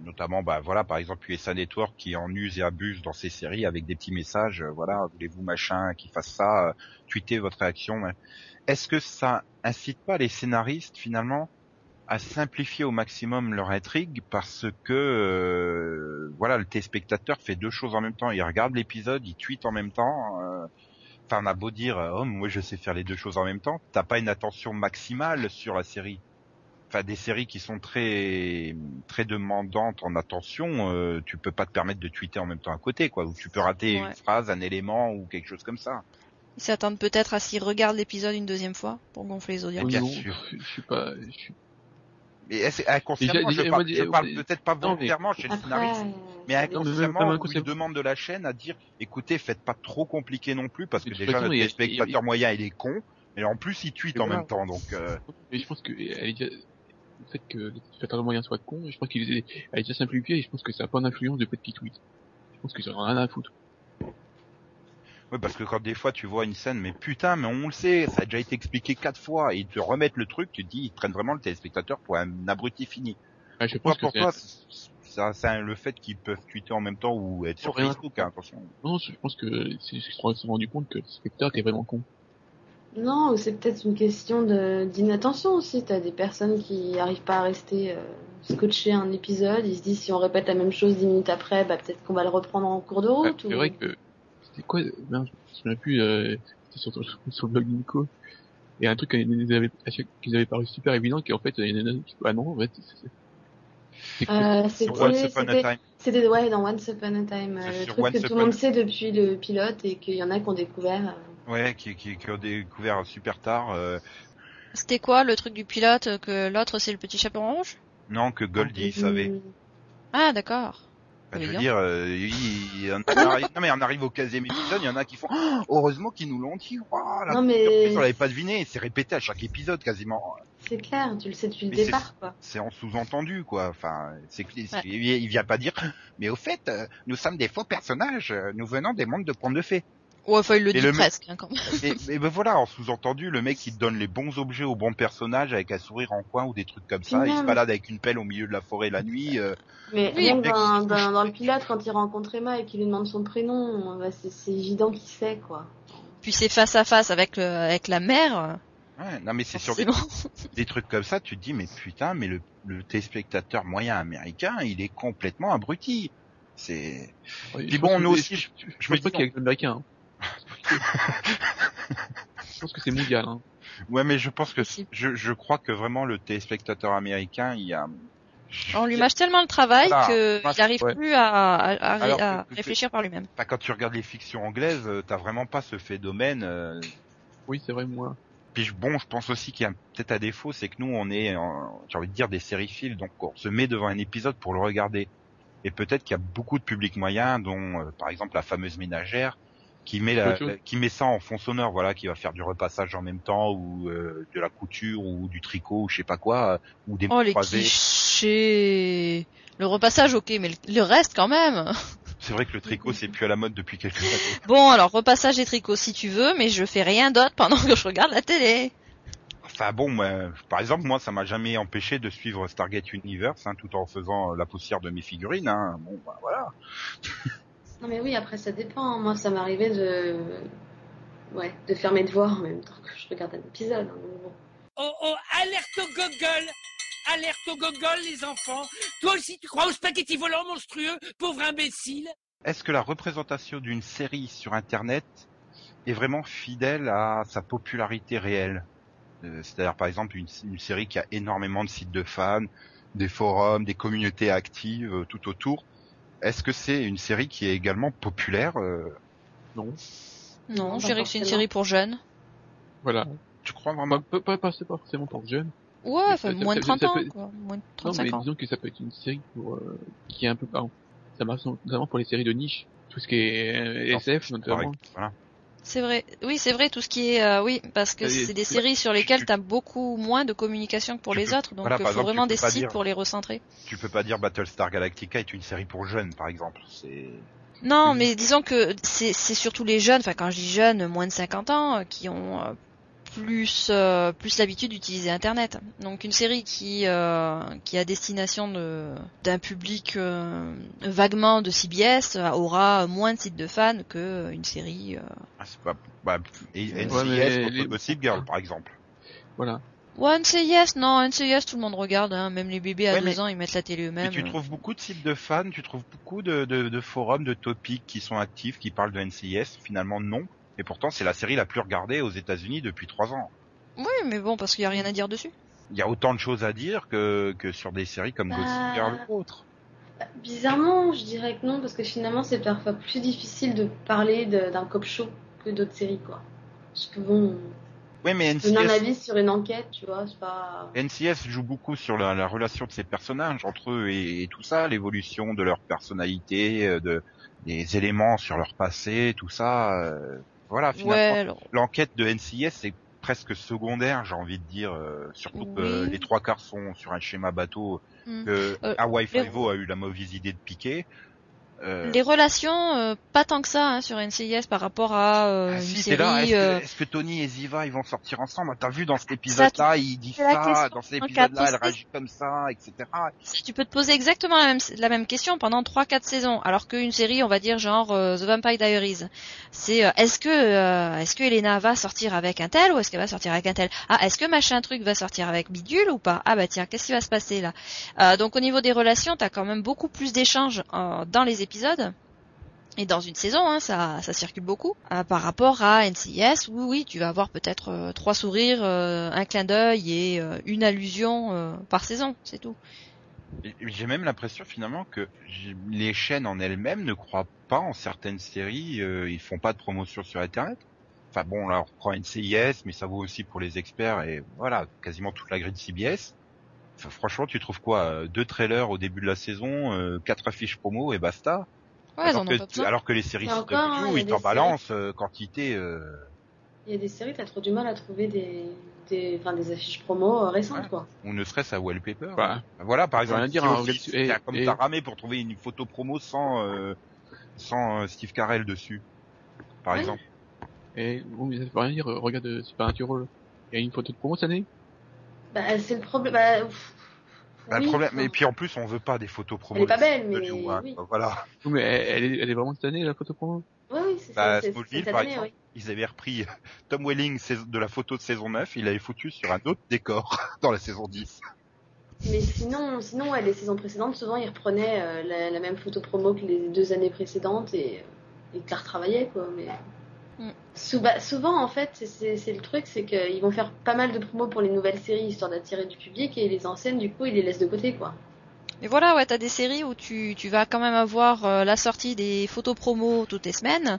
notamment, bah voilà, par exemple USA Network qui en use et abuse dans ses séries avec des petits messages, euh, voilà, voulez-vous machin? qui fasse ça, euh, tweetez votre réaction. Est-ce que ça incite pas les scénaristes finalement à simplifier au maximum leur intrigue parce que euh, voilà le téléspectateur fait deux choses en même temps il regarde l'épisode il tweet en même temps euh, Enfin, on a beau dire, oh, moi je sais faire les deux choses en même temps, t'as pas une attention maximale sur la série. Enfin, des séries qui sont très très demandantes en attention, euh, tu peux pas te permettre de tweeter en même temps à côté, quoi. Ou tu peux rater Ouais. une phrase, un élément ou quelque chose comme ça. Ils s'attendent peut-être à s'ils regardent l'épisode une deuxième fois pour gonfler les audiences. bien non, sûr. Je suis pas, je suis Mais inconsciemment, Déjà- je parle, moi, je parle ouais. peut-être pas Non, mais- volontairement chez le scénariste, mais euh, Non, mais inconsciemment, il inconsciemment. demande de la chaîne à dire, écoutez, faites pas trop compliqué non plus, parce que déjà façon, notre a- moyen il est con, et en plus il tweet Et en même temps, donc euh, Mais je pense que elle est déjà, le fait que le spectateur moyen soit con, je pense qu'il est, elle est déjà simplifiée et je pense que ça n'a pas d'influence de petit tweet. Je pense qu'ils ont rien à foutre. Oui, parce que quand des fois tu vois une scène, mais putain, mais on le sait, ça a déjà été expliqué quatre fois, et ils te remettent le truc, tu te dis, ils prennent vraiment le téléspectateur pour un abruti fini. Ah, je pense pour toi, ça, le fait qu'ils peuvent tweeter en même temps ou être sur. Facebook, hein, attention. non, je pense que c'est, ils se sont rendus compte que le spectateur était vraiment con. Non, ou c'est peut-être une question de d'inattention aussi. T'as des personnes qui arrivent pas à rester euh, scotchées à un épisode. Ils se disent si on répète la même chose dix minutes après, bah peut-être qu'on va le reprendre en cours de route. c'est ou- vrai que, c'était quoi, merde, je me souviens plus, euh, c'était sur, sur le blog de Nico. Et un truc qu'ils avaient, qu'ils avaient paru super évident, qu'en fait, il y en a qui, ah non, en fait, c'est, c'est- c'est quoi Euh, c'était ouais dans Once Upon a Time, C'est euh, le truc Once que tout le monde sait depuis le pilote et qu'il y en a qui ont découvert. euh, Ouais, qui, qui, qui ont découvert super tard, euh, C'était quoi le truc du pilote euh, que l'autre c'est le petit chaperon rouge? Non, que Goldie savait. mm, Ah d'accord. Bah, je veux dire, euh, il- il- on arrive, non mais on arrive au 15e épisode, il y en a qui font, Oh, heureusement qu'ils nous l'ont dit, Ouah, la Non, mais- surprise, on l'avait pas deviné, c'est répété à chaque épisode quasiment. C'est clair, tu le sais depuis le départ quoi. c'est en sous-entendu quoi. Enfin, c'est Ouais. il il vient pas dire. Mais au fait, euh, nous sommes des faux personnages. Nous venons des mondes de contes de fées. Ouais, enfin il le Et dit le presque hein, quand même. Et, et ben voilà, en sous-entendu, le mec il te donne les bons objets aux bons personnages avec un sourire en coin ou des trucs comme ça. Il se balade avec une pelle au milieu de la forêt la nuit. euh, Mais Oui, dans, il- dans, dans le pilote, quand il rencontre Emma et qu'il lui demande son prénom, bah, c'est c'est évident qu'il sait quoi. Puis c'est face à face avec le, avec la mère. Ouais, non mais c'est sur des, des trucs comme ça, tu te dis mais putain, mais le, le téléspectateur moyen américain, il est complètement abruti. C'est Ouais, Puis bon, que- nous aussi, je, je, je je me dis- qu'il y a que l'américain. Hein. Je pense que c'est mondial. Hein. ouais, mais je pense que je, je crois que vraiment le téléspectateur américain, il y a On lui mâche tellement le travail Voilà. que Moi, il arrive ouais. plus à, à, à- Alors que- à que- réfléchir par lui-même. Quand tu regardes les fictions anglaises, euh, t'as vraiment pas ce phénomène. euh, Oui, c'est vrai, moi. Puis bon, je pense aussi qu'il y a peut-être un défaut, c'est que nous, on est, j'ai envie de dire, des sériphiles, donc on se met devant un épisode pour le regarder. et peut-être qu'il y a beaucoup de publics moyens, dont euh, par exemple la fameuse ménagère, qui met la, qui met ça en fond sonore, voilà, qui va faire du repassage en même temps ou euh, de la couture ou du tricot ou je sais pas quoi, euh, ou des Oh, les croisés. clichés. Le repassage, ok, mais le, reste quand même. C'est vrai que le tricot c'est plus à la mode depuis quelques années. Bon, alors repassage et tricot si tu veux, mais je fais rien d'autre pendant que je regarde la télé. Enfin bon, moi, par exemple, moi, ça m'a jamais empêché de suivre Stargate Universe, hein, tout en faisant euh, la poussière de mes figurines. Hein. Bon, bah, voilà. Non mais oui, après ça dépend. Moi, ça m'arrivait de, ouais, de faire mes devoirs en même temps que je regarde un épisode. hein, bon. Oh oh, alerte au gogol Alerte au gogol, les enfants Toi aussi, tu crois au spaghetti volant monstrueux, pauvre imbécile Est-ce que la représentation d'une série sur Internet est vraiment fidèle à sa popularité réelle? Euh, C'est-à-dire, par exemple, une, une série qui a énormément de sites de fans, des forums, des communautés actives euh, tout autour. Est-ce que c'est une série qui est également populaire euh, Non. Non, Non, je dirais que c'est une série pour jeunes. Voilà. Tu crois vraiment Pas, pas, pas, pas forcément pour jeune. Ouais, Mais enfin, ça- ça- moins de ça- 30 ça ans, peut- quoi. Moins de Non, 35 mais ans. disons que ça peut être une série pour, euh, qui est un peu, pardon, ça marche notamment pour les séries de niche. Tout ce qui est euh, Non, SF, notamment. Voilà. C'est vrai. Oui, c'est vrai, tout ce qui est, euh, oui, parce que c'est des séries sur lesquelles tu- t'as beaucoup moins de communication que pour les peux- autres, donc il faut exemple, vraiment des sites dire- pour les recentrer. Tu peux pas dire Battlestar Galactica est une série pour jeunes, par exemple. C'est Non, mais disons que c'est c'est surtout les jeunes, enfin quand je dis jeunes, moins de 50 ans, euh, qui ont euh, plus euh, plus l'habitude d'utiliser Internet. Donc une série qui euh, qui a destination de d'un public euh, vaguement de CBS aura moins de sites de fans que une série. euh, ah, c'est pas bah, et Ouais, NCIS mais contre les- Gossip Girl, par exemple. Voilà. Ouais, NCIS, non, NCIS, tout le monde regarde, hein, même les bébés à Ouais, 12 mais- ans, ils mettent la télé eux-mêmes. tu trouves beaucoup de sites de fans, tu trouves beaucoup de, de, de forums, de topics qui sont actifs, qui parlent de NCIS. Finalement, non. Et pourtant, c'est la série la plus regardée aux États-Unis depuis trois ans. Oui, mais bon, parce qu'il y a rien à dire dessus. Il y a autant de choses à dire que, que sur des séries comme Bah. Gossip Girl ou autres. Bah, Bizarrement, je dirais que non, parce que finalement, c'est parfois plus difficile de parler d'un cop show que d'autres séries, quoi. Parce que bon, Oui, mais donner un avis sur une enquête, tu vois, c'est pas. NCIS joue beaucoup sur la, la relation de ces personnages entre eux et, et tout ça, l'évolution de leur personnalité, euh, de des éléments sur leur passé, tout ça. euh, voilà, finalement, Ouais, alors, l'enquête de NCIS est presque secondaire, j'ai envie de dire, euh, surtout que Oui. les trois quarts sont sur un schéma bateau hmm. que Euh, Hawaii Five-O a eu la mauvaise idée de piquer. Euh, Les relations, euh, pas tant que ça hein, sur NCIS par rapport à euh, ah, une série. t'es là, est-ce euh, que, est-ce que Tony et Ziva ils vont sortir ensemble? T'as vu dans cet épisode-là, il dit ça, dans cet épisode-là, quatre elle réagit comme ça, etc. Si tu peux te poser exactement la même, la même question pendant 3-4 saisons, alors qu'une série, on va dire genre The Vampire Diaries, c'est est-ce que est-ce que Elena va sortir avec un tel ou est-ce qu'elle va sortir avec un tel? Ah, est-ce que machin truc va sortir avec bidule ou pas? Ah bah tiens, qu'est-ce qui va se passer là? Donc au niveau des relations, t'as quand même beaucoup plus d'échanges dans les épisodes. Et dans une saison, hein, ça, circule beaucoup. Euh, par rapport à NCIS, oui, oui, tu vas avoir peut-être euh, trois sourires, euh, un clin d'œil et une allusion par saison, c'est tout. J'ai même l'impression finalement que les chaînes en elles-mêmes ne croient pas en certaines séries, ils font pas de promotion sur Internet. Enfin bon, là on reprend NCIS, mais ça vaut aussi pour les experts et voilà, quasiment toute la grille de CBS. Enfin, franchement, tu trouves quoi euh, Deux trailers au début de la saison, euh, quatre affiches promo et basta. Ouais, ils alors, en ont que, pas alors que les séries CW, hein, ils des t'en séries- balancent euh, quantité. euh, Il y a des séries, t'as trop du mal à trouver des, des, enfin, des affiches promo euh, récentes, Ouais. quoi. ou ne serait-ce à Wallpaper. Bah, Voilà, par exemple, rien dire, hein, et- c'est comme et- t'as ramé pour trouver une photo promo sans euh, sans euh, Steve Carell dessus, par Ouais. exemple. Et bon, mais ça veut rien dire, regarde Supernatural. Il y a une photo de promo cette année? Bah, c'est le problème. Bah, Bah, oui, le problème, enfin, et puis en plus, on veut pas des photos promo. Elle est pas belle, mais hein. oui. Voilà. Oui, mais elle, est, elle est vraiment cette année, la photo promo? Oui, oui, c'est Bah, ça. Smallville, par année, exemple. oui. Ils avaient repris Tom Welling de la photo de saison 9, il l'avait foutu sur un autre décor dans la saison 10. Mais sinon, sinon ouais, les saisons précédentes, souvent, ils reprenaient euh, la, la même photo promo que les deux années précédentes et euh, ils la retravaillaient, quoi. Mais... Mm. Bah, souvent, en fait, c'est- le truc, c'est qu'ils vont faire pas mal de promos pour les nouvelles séries, histoire d'attirer du public, et les anciennes, du coup, ils les laissent de côté, quoi. Mais voilà, ouais, t'as des séries où tu, tu vas quand même avoir euh, la sortie des photos promo toutes les semaines,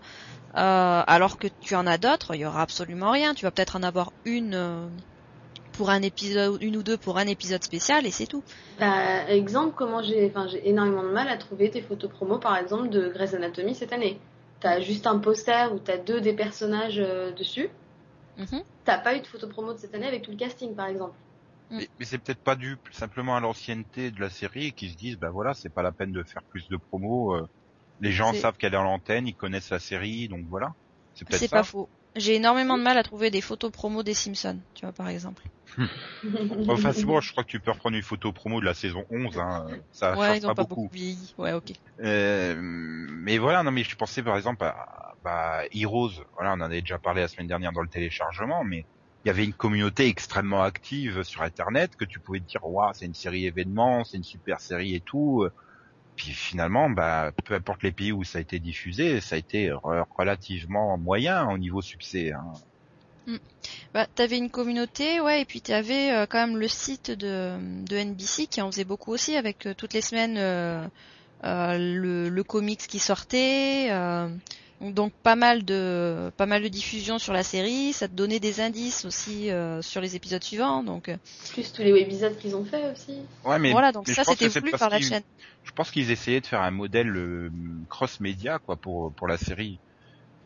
euh, alors que tu en as d'autres, il y aura absolument rien. Tu vas peut-être en avoir une, euh, pour un épisode, une ou deux pour un épisode spécial et c'est tout. Bah, exemple, comment j'ai, enfin, j'ai énormément de mal à trouver des photos promo, par exemple, de Grey's Anatomy cette année. T'as juste un poster où t'as deux des personnages euh, dessus. Mhm. T'as pas eu de photo promo de cette année avec tout le casting, par exemple. Mm. Mais, mais c'est peut-être pas dû simplement à l'ancienneté de la série et qui se disent, bah voilà, c'est pas la peine de faire plus de promos. euh, les gens C'est- savent qu'elle est à l'antenne, ils connaissent la série, donc voilà. C'est peut-être C'est ça. pas faux. J'ai énormément de mal à trouver des photos promo des Simpsons, tu vois par exemple. Enfin, c'est bon, je crois que tu peux reprendre une photo promo de la saison 11, hein. Ça ouais, change ils ont pas, pas beaucoup. beaucoup vieilli. Ouais, ok. Euh, mais voilà, non, mais je pensais par exemple à bah, Heroes. Voilà, on en avait déjà parlé la semaine dernière dans le téléchargement, mais il y avait une communauté extrêmement active sur Internet que tu pouvais te dire, waouh, c'est une série événement, c'est une super série et tout. Puis finalement, bah, peu importe les pays où ça a été diffusé, ça a été re- relativement moyen au niveau succès. Hein. Bah, t'avais une communauté, ouais, et puis t'avais euh, quand même le site de, NBC qui en faisait beaucoup aussi avec euh, toutes les semaines euh, euh, le, comics qui sortait, donc pas mal de pas mal de diffusion sur la série. Ça te donnait des indices aussi euh, sur les épisodes suivants, donc euh, Plus tous les webisodes qu'ils ont fait aussi. Ouais, mais voilà, donc mais ça c'était voulu par la chaîne. je pense qu'ils essayaient de faire un modèle euh, cross-média quoi pour pour la série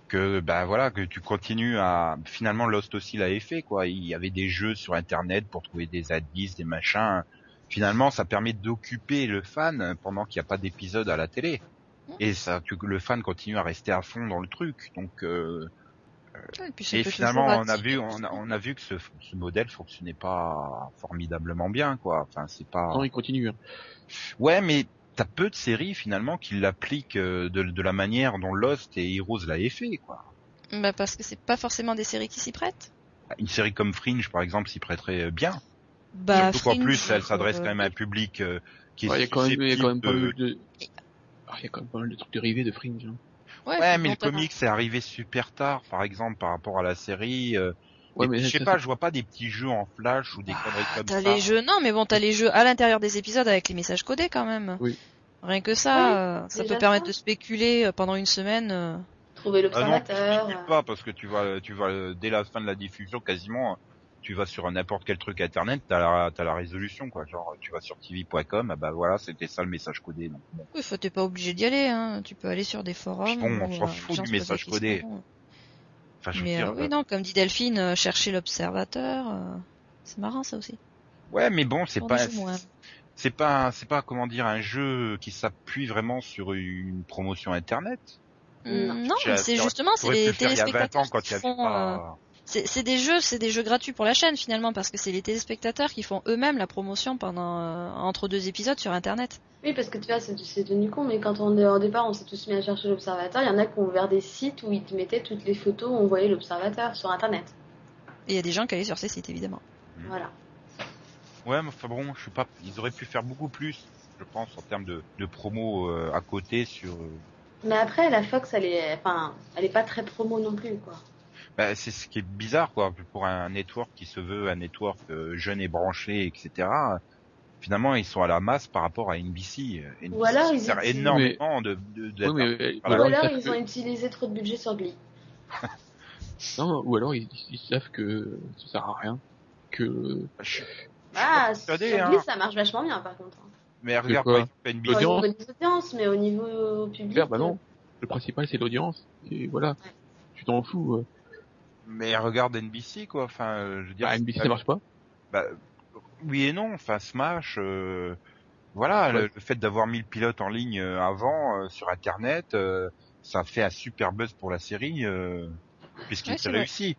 que bah voilà que tu continues à finalement Lost aussi l'avait fait quoi il y avait des jeux sur internet pour trouver des indices des machins finalement ça permet d'occuper le fan pendant qu'il n'y a pas d'épisode à la télé et ça tu, le fan continue à rester à fond dans le truc donc euh, et puis ça et finalement on a vu on a, on a vu que ce, ce modèle fonctionnait pas formidablement bien quoi enfin c'est pas Non, il continue. hein. Ouais, mais t'as peu de séries finalement qui l'appliquent euh, de, de la manière dont Lost et Heroes l'avaient fait, quoi. Bah parce que c'est pas forcément des séries qui s'y prêtent. Une série comme Fringe, par exemple, s'y prêterait euh, bien. Bah Surtout qu'en plus, elle s'adresse euh, quand même à un public euh, qui est Ouais, Il y a quand même, il y a quand même pas susceptible mal de... de... Ah, il y a quand même pas mal de trucs dérivés de Fringe. hein. Ouais, Ouais, mais le t'as- comic, c'est arrivé super tard, par exemple, par rapport à la série. euh, Ouais, mais je sais pas, je vois pas des petits jeux en flash ou des conneries Ah, comme T'as ça. les jeux, non, mais bon, t'as les jeux à l'intérieur des épisodes avec les messages codés quand même. Oui. Rien que ça, Oui, euh, ça peut permettre ça. de spéculer euh, pendant une semaine. euh. Trouver Ah non, l'observateur. tu spécules pas parce que tu vas, tu vas dès la fin de la diffusion quasiment, tu vas sur n'importe quel truc internet, t'as la, t'as la résolution quoi. Genre, tu vas sur tv.com, ah bah voilà, c'était ça le message codé. Donc, bon. Oui, faut t'es pas obligé d'y aller, hein. Tu peux aller sur des forums. Bon, on s'en euh, fout du message codé. Enfin, je veux Mais dire, euh, oui, euh, non, comme dit Delphine, euh, chercher l'observateur, euh, c'est marrant ça aussi. ouais, mais bon, c'est pas, c'est pas, c'est pas comment dire un jeu qui s'appuie vraiment sur une promotion internet. Non. Mm, Non, c'est justement, c'est les le faire il y a 20 téléspectateurs ans quand qui font. pas. C'est c'est des jeux, c'est des jeux gratuits pour la chaîne finalement parce que c'est les téléspectateurs qui font eux-mêmes la promotion pendant euh, entre deux épisodes sur Internet. Oui, parce que tu vois, c'est c'est devenu con, mais quand on est au départ, on s'est tous mis à chercher l'observateur, il y en a qui ont ouvert des sites où ils te mettaient toutes les photos où on voyait l'observateur sur internet. Et il y a des gens qui allaient sur ces sites évidemment. Voilà. Ouais, mais enfin bon, je sais pas, ils auraient pu faire beaucoup plus, je pense, en termes de, de promo euh, à côté sur. euh, Mais après, la Fox, elle est, enfin, elle est pas très promo non plus, quoi. Bah, c'est ce qui est bizarre, quoi, pour un network qui se veut un network euh, jeune et branché, etc. Finalement, ils sont à la masse par rapport à NBC. Euh, NBC Ou alors, ils sert utilisent- énormément de, de, de- Oui, mais, euh, Ah, Ou bah, alors, ils ont utilisé trop de budget sur Glee. Non, ou alors ils, ils savent que ça sert à rien. Que Je- je Ah, sur hein. Glee, ça marche vachement bien, par contre. Mais regarde, quoi Pas au L'audience. niveau des audiences, mais au niveau public. Claire, bah non. Le principal c'est l'audience. Et voilà. Ouais. Tu t'en fous. Mais regarde NBC, quoi. Enfin, euh, je veux dire. Bah, NBC ça marche pas. Bah, oui et non. Enfin, Smash, euh, voilà, le, Ouais. le fait d'avoir mis le pilote en ligne euh, avant euh, sur Internet, euh, ça fait un super buzz pour la série, euh, puisqu'il Ouais, vrai. réussi.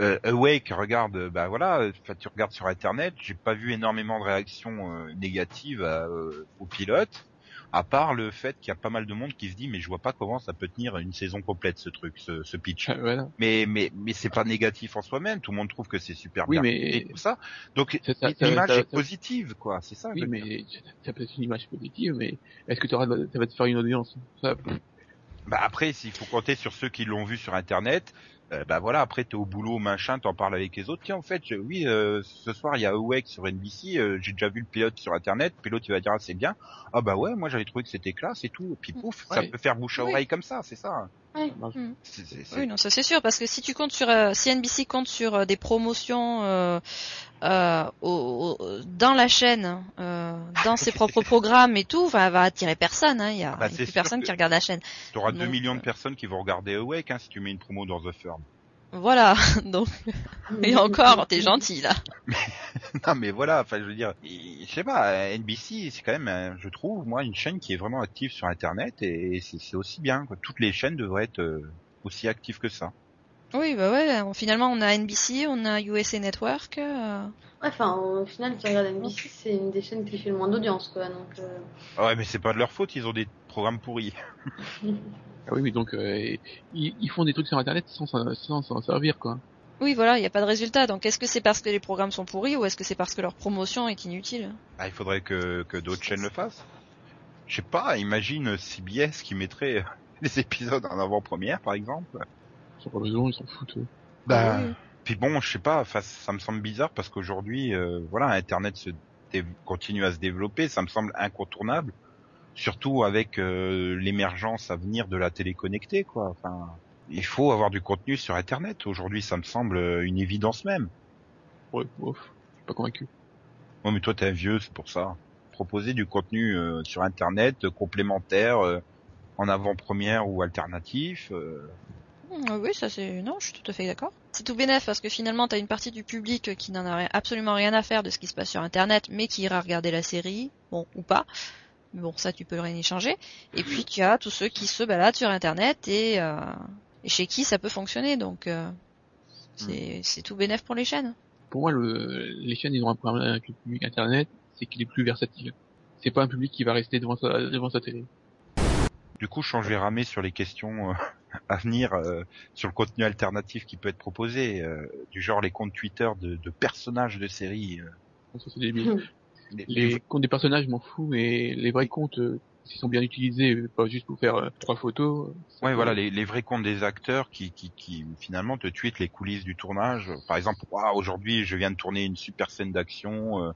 Euh, Awake, regarde, bah voilà, tu regardes sur Internet, j'ai pas vu énormément de réactions euh, négatives à, euh, au pilote, à part le fait qu'il y a pas mal de monde qui se dit, mais je vois pas comment ça peut tenir une saison complète ce truc, ce, ce pitch. Ah, Voilà. Mais mais mais c'est pas négatif en soi-même. Tout le monde trouve que c'est super Oui, bien mais- et tout ça. Donc l'image est positive, quoi. C'est ça. Oui, mais ça peut être une image positive, mais est-ce que t'auras, ça va te faire une audience? Ça, Bah après, s'il faut compter sur ceux qui l'ont vu sur Internet, euh, bah voilà. Après, t'es au boulot, machin, t'en parles avec les autres. Tiens, en fait, je- oui, euh, ce soir il y a Awake sur NBC. euh, j'ai déjà vu le pilote sur Internet. Le pilote il va dire ah, c'est bien. Ah bah ouais, moi j'avais trouvé que c'était classe et tout. Et puis pouf, ça peut faire bouche à Oui. oreille comme ça, c'est ça. C'est- c'est- Oui, non, ça c'est sûr, parce que si tu comptes sur, euh, si NBC compte sur euh, des promotions euh, euh, au, au- dans la chaîne, euh, dans ses propres programmes et tout, enfin, va attirer personne. Hein. Il y a, Bah, y a plus personne que- qui regarde la chaîne. T'auras 2 Donc, millions de personnes qui vont regarder Awake hein, si tu mets une promo dans The Firm. Voilà. Donc, et encore, t'es gentil là. non mais voilà, enfin je veux dire, je sais pas, NBC c'est quand même, euh, je trouve, moi, une chaîne qui est vraiment active sur Internet et c'est aussi bien. Quoi. Toutes les chaînes devraient être euh, aussi actives que ça. Oui, bah ouais. Finalement, on a NBC, on a USA Network. euh, Ouais, enfin, au final, tu regardes NBC, c'est une des chaînes qui fait le moins d'audience, quoi. Donc, euh, Ah ouais, mais c'est pas de leur faute, ils ont des programmes pourris. Ah oui, mais donc euh, ils, ils font des trucs sur Internet sans s'en- sans s'en servir, quoi. Oui, voilà, il n'y a pas de résultat. Donc, est-ce que c'est parce que les programmes sont pourris ou est-ce que c'est parce que leur promotion est inutile? Ah, il faudrait que, que d'autres chaînes le fassent. Je sais pas, imagine CBS qui mettrait les épisodes en avant-première, par exemple. Ils ont pas besoin, ils s'en foutent. eux. Bah, Oui. puis bon, je sais pas, enfin, ça me semble bizarre parce qu'aujourd'hui, euh, voilà, Internet se dé- continue à se développer, ça me semble incontournable, surtout avec euh, l'émergence à venir de la télé connectée, quoi. Enfin, il faut avoir du contenu sur Internet. Aujourd'hui, ça me semble euh, une évidence même. Ouais, bof, je suis pas convaincu. Ouais, mais toi, t'es un vieux, c'est pour ça. Proposer du contenu euh, sur Internet complémentaire, euh, en avant-première ou alternatif. euh, Oui, ça c'est... Non, je suis tout à fait d'accord. C'est tout bénef parce que finalement t'as une partie du public qui n'en a absolument rien à faire de ce qui se passe sur Internet, mais qui ira regarder la série, bon, ou pas. Mais bon, ça tu peux rien y changer. Et puis tu as tous ceux qui se baladent sur Internet et, euh, et chez qui ça peut fonctionner, donc euh, c'est, c'est tout bénef pour les chaînes. Pour moi, le, les chaînes, ils ont un problème avec le public Internet, c'est qu'il est plus versatile. C'est pas un public qui va rester devant sa, devant sa télé. Du coup, je vais ramer sur les questions euh, à venir euh, sur le contenu alternatif qui peut être proposé, euh, du genre les comptes Twitter de, de personnages de séries. euh, Ça, c'est débile. les- Les comptes des personnages, je m'en fous, mais les vrais comptes, euh, s'ils sont bien utilisés, euh, pas juste pour faire euh, trois photos. Ouais, voilà, les, les vrais comptes des acteurs qui, qui, qui finalement te tweetent les coulisses du tournage. Par exemple, aujourd'hui, je viens de tourner une super scène d'action, euh,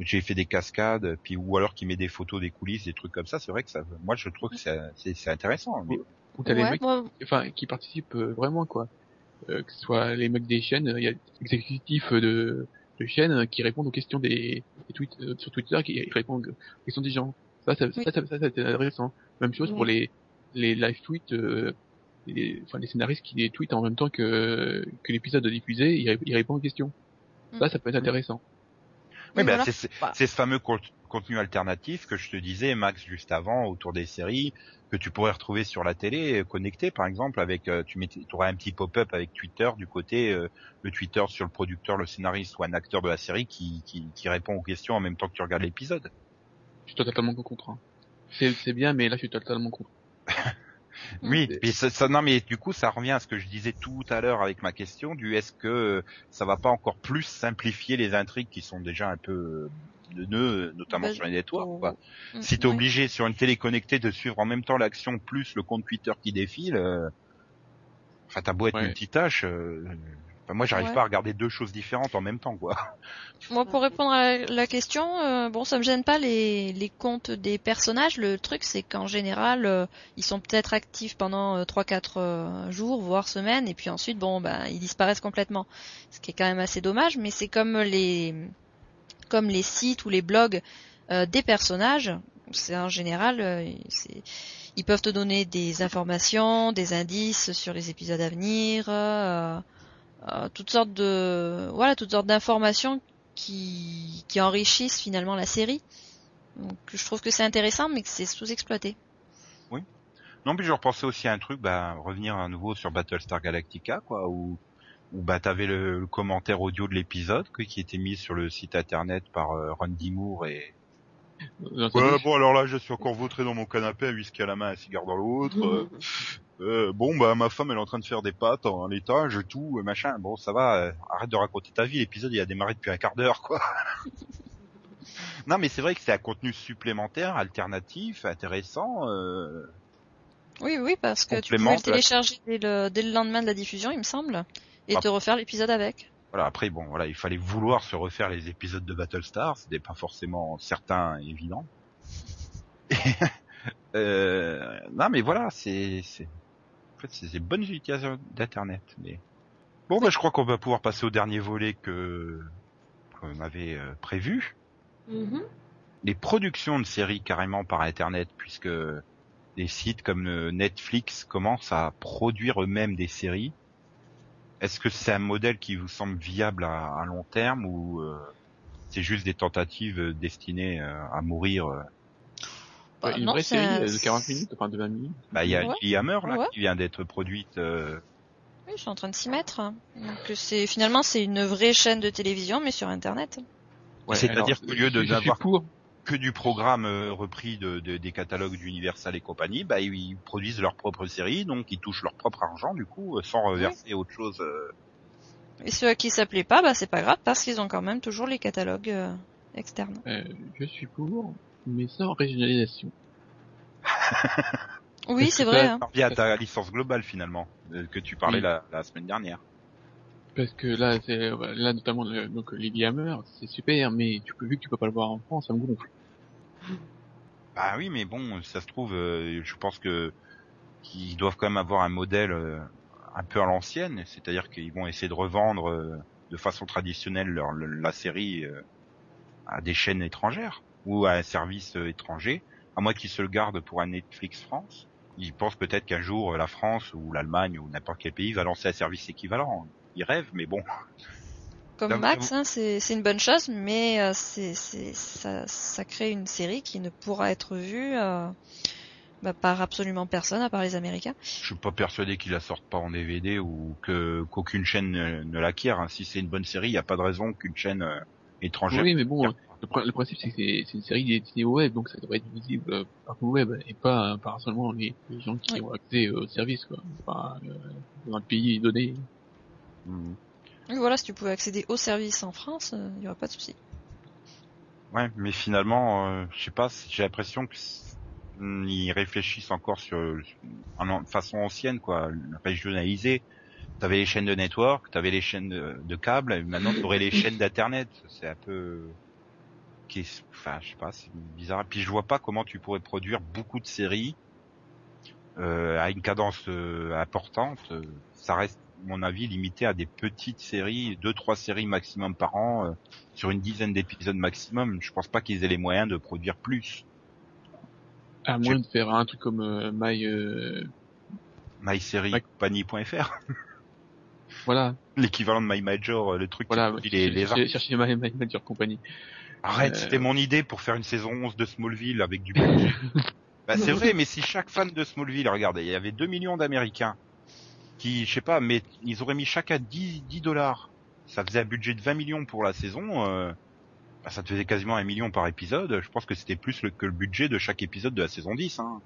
j'ai fait des cascades, puis ou alors qui met des photos des coulisses, des trucs comme ça. C'est vrai que ça, moi, je trouve que c'est c'est- c'est intéressant. Mais, Ou t'as les Ouais, mecs, moi, enfin, qui participent euh, vraiment, quoi. Euh, que ce soit les mecs des chaînes, il y a des exécutifs de, de chaînes qui répondent aux questions des, des tweets euh, sur Twitter, qui répondent aux questions des gens. Ça, ça, Oui. ça, ça, ça, c'est intéressant. Même chose pour les, les live tweets, euh, les, enfin, les scénaristes qui les tweetent en même temps que, que l'épisode diffusé, ils, ils répondent aux questions. Ça, ça peut être intéressant. oui, oui, bah, voilà. c'est c'est- Bah. c'est ce fameux contenu alternatif que je te disais, Max, juste avant, autour des séries, que tu pourrais retrouver sur la télé, euh, connecté, par exemple, avec, euh, tu mettais, aurais un petit pop-up avec Twitter du côté, euh, le Twitter sur le producteur, le scénariste ou un acteur de la série qui, qui, qui répond aux questions en même temps que tu regardes l'épisode. Je suis totalement contre. hein. C'est, c'est bien, mais là, je suis totalement contre. Oui, ça, ça- non mais du coup ça revient à ce que je disais tout à l'heure avec ma question du est-ce que ça va pas encore plus simplifier les intrigues qui sont déjà un peu euh, de nœuds, notamment Bah, sur les networks. oh, quoi. mm, Si t'es oui. obligé sur une télé connectée de suivre en même temps l'action plus le compte Twitter qui défile, euh, enfin t'as beau être Ouais. multitâche, euh, enfin, moi j'arrive Ouais. pas à regarder deux choses différentes en même temps quoi. Moi, pour répondre à la question, euh, bon, ça me gêne pas les, les comptes des personnages. Le truc, c'est qu'en général, euh, ils sont peut-être actifs pendant euh, 3-4 jours, voire semaines, et puis ensuite, bon, ben, ils disparaissent complètement. Ce qui est quand même assez dommage, mais c'est comme les, comme les sites ou les blogs euh, des personnages. C'est en général, euh, ils peuvent te donner des informations, des indices sur les épisodes à venir. euh, toutes sortes de voilà toutes sortes d'informations qui, enrichissent finalement la série. Donc je trouve que c'est intéressant mais que c'est sous-exploité. Non, puis je repensais aussi à un truc, bah, revenir à nouveau sur Battlestar Galactica, quoi, où, où bah, t'avais le, le commentaire audio de l'épisode, qui était mis sur le site internet par euh, Randy Moore et... Ouais, bon, alors là, je suis encore vautré dans mon canapé, un whisky à la main, un cigare dans l'autre. euh, euh, bon, bah, ma femme, elle est en train de faire des pâtes en étage, tout, machin. Bon, ça va, euh, arrête de raconter ta vie, l'épisode, il a démarré depuis un quart d'heure, quoi. non, mais c'est vrai que c'est un contenu supplémentaire, alternatif, intéressant, euh, Oui oui parce que tu pouvais le télécharger dès le, dès le lendemain de la diffusion il me semble et te refaire l'épisode avec. Voilà, après bon, voilà, il fallait vouloir se refaire les épisodes de Battlestar, c'était pas forcément certain et évident. euh, non, mais voilà, c'est, c'est, en fait, c'est des bonnes utilisations d'internet. Mais bon, bah, je crois qu'on va pouvoir passer au dernier volet que qu'on avait euh, prévu, Mhm. les productions de séries carrément par internet, puisque des sites comme euh, Netflix commencent à produire eux-mêmes des séries. Est-ce que c'est un modèle qui vous semble viable à, à long terme ou euh, c'est juste des tentatives euh, destinées euh, à mourir euh Bah, Ouais, une non, vraie série un- de 40 minutes, enfin de 20 minutes. Bah il y a Ouais. Lilyhammer là Ouais. qui vient d'être produite. euh, Oui, je suis en train de s'y mettre. Donc c'est finalement c'est une vraie chaîne de télévision mais sur internet. Ouais, C'est-à-dire qu'au lieu de- d'avoir- pour. Que du programme euh, repris de, de- des catalogues d'Universal et compagnie, bah ils produisent leur propre série, donc ils touchent leur propre argent du coup, euh, sans reverser autre chose. euh. Et ceux à qui ça plaît pas, bah c'est pas grave parce qu'ils ont quand même toujours les catalogues euh, externes. Euh, je suis pour, mais sans régionalisation. Oui, c'est vrai. ça- hein. Ça revient à ta licence globale finalement, euh, que tu parlais Oui. la, la semaine dernière. Parce que là, c'est, là notamment, le, donc Lilyhammer, c'est super, mais tu peux, vu que tu peux pas le voir en France, ça me gonfle. Bah oui, mais bon, ça se trouve, euh, je pense que qu'ils doivent quand même avoir un modèle euh, un peu à l'ancienne, c'est-à-dire qu'ils vont essayer de revendre euh, de façon traditionnelle leur, le- la série euh, à des chaînes étrangères ou à un service euh, étranger, à moins qu'ils se le gardent pour un Netflix France. Ils pensent peut-être qu'un jour euh, la France ou l'Allemagne ou n'importe quel pays va lancer un service équivalent. Ils rêvent, mais bon. Comme Max, hein, c'est c'est une bonne chose, mais euh, c'est c'est ça, ça crée une série qui ne pourra être vue euh, bah, par absolument personne à part les Américains. Je suis pas persuadé qu'ils la sortent pas en DVD ou que qu'aucune chaîne ne, ne l'acquiert. hein. Si c'est une bonne série, il n'y a pas de raison qu'une chaîne euh, étrangère. Oui, mais bon, euh, le, pr- le principe, c'est que c'est, c'est une série destinée au web, donc ça devrait être visible euh, par le web, et pas euh, par seulement les, les gens qui Oui. ont accès au service, quoi. Pas, euh, dans le pays donné. Oui, voilà, si tu pouvais accéder au service en France, euh, il y aurait pas de souci. Ouais, mais finalement, euh, je sais pas, j'ai l'impression que c'est- hmm, ils réfléchissent encore sur en façon ancienne, quoi, régionalisée. T'avais les chaînes de network, t'avais les chaînes de, de câble, et maintenant t'aurais les chaînes d'internet. C'est un peu, enfin, je sais pas, c'est bizarre. Puis je vois pas comment tu pourrais produire beaucoup de séries euh, à une cadence importante. Ça reste, mon avis, limité à des petites séries, deux trois séries maximum par an. euh, sur une dizaine d'épisodes maximum, je pense pas qu'ils aient les moyens de produire plus. À moins de faire un truc comme euh, My, euh, MySerieCompagnie.fr, voilà, l'équivalent de My Major, euh, le truc voilà, qui les, les chercher, chercher My, My Major Company. Arrête, c'était mon idée pour faire une saison 11 de Smallville avec du bah c'est vrai, mais si chaque fan de Smallville, regardez, il y avait 2 millions d'Américains qui, je sais pas, mais ils auraient mis chacun 10, 10 dollars. Ça faisait un budget de 20 millions pour la saison. euh, bah, ça te faisait quasiment un million par épisode. Je pense que c'était plus le, que le budget de chaque épisode de la saison 10. Hein.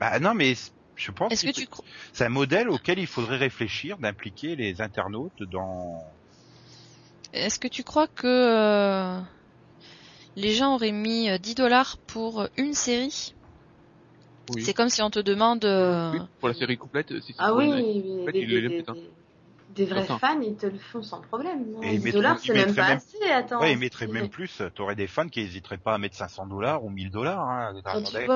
Bah non, mais je pense Est-ce que tu c'est un modèle auquel il faudrait réfléchir d'impliquer les internautes dans est-ce que tu crois que euh, les gens auraient mis euh, 10 dollars pour une série? Oui. C'est comme si on te demande euh, Oui, pour la série complète, si c'est Ah oui, des, hein. vrais fans, ils te le font sans problème. Non, Et ils 10 mettraient- dollars, c'est même pas même- assez. Attends. Ouais, ils mettraient même plus. T'aurais des fans qui hésiteraient pas à mettre 500 dollars ou 1000 dollars. Hein.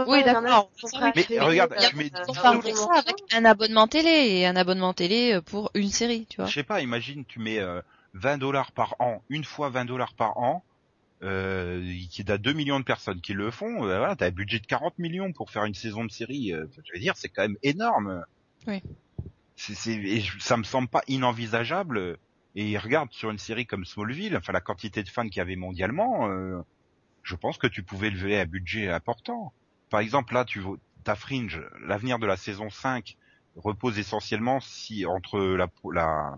Oui, d'accord. Mais regarde, euh, tu mets- euh, ça avec un abonnement télé et un abonnement télé euh, pour une série, tu vois. Je sais pas, imagine, tu mets euh, 20 dollars par an, une fois 20 dollars par an, euh, qui t'as 2 millions de personnes qui le font, euh, voilà, t'as un budget de 40 millions pour faire une saison de série. euh, je veux dire, c'est quand même énorme. Oui. C'est, c'est, et je- ça me semble pas inenvisageable. Et regarde sur une série comme Smallville, enfin la quantité de fans qu'il y avait mondialement, euh, je pense que tu pouvais lever un budget important. Par exemple, là, tu vois, ta Fringe, l'avenir de la saison 5 repose essentiellement si entre la, la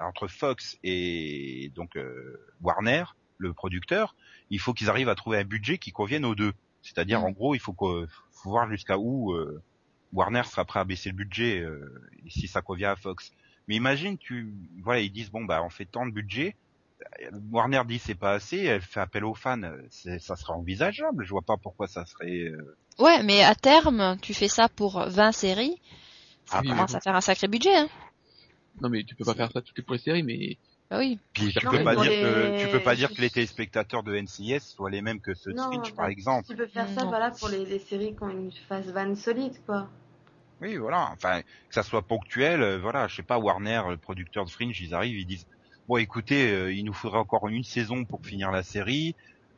entre Fox et donc euh, Warner, le producteur, il faut qu'ils arrivent à trouver un budget qui convienne aux deux. C'est-à-dire, Mm. en gros, il faut, que, faut voir jusqu'à où euh, Warner sera prêt à baisser le budget euh, si ça convient à Fox. Mais imagine, tu, voilà, ils disent bon bah on fait tant de budget. Warner dit c'est pas assez, elle fait appel aux fans, ça serait envisageable. Je vois pas pourquoi ça serait. euh, Ouais, mais à terme, tu fais ça pour 20 séries, ça Ah, commence à faire un sacré budget, hein. Non, mais tu peux pas faire ça toutes les pour les séries, mais Bah oui. Puis tu Non, peux pas dire les- que tu peux pas dire que les téléspectateurs de NCIS soient les mêmes que ceux de Switch bah, par exemple. Tu peux faire ça, Non. voilà, pour les, les séries qui ont une phase van solide, quoi. Oui, voilà. Enfin, que ça soit ponctuel, euh, voilà. Je sais pas, Warner, le producteur de Fringe, ils arrivent, ils disent, bon écoutez, euh, il nous faudra encore une saison pour finir la série.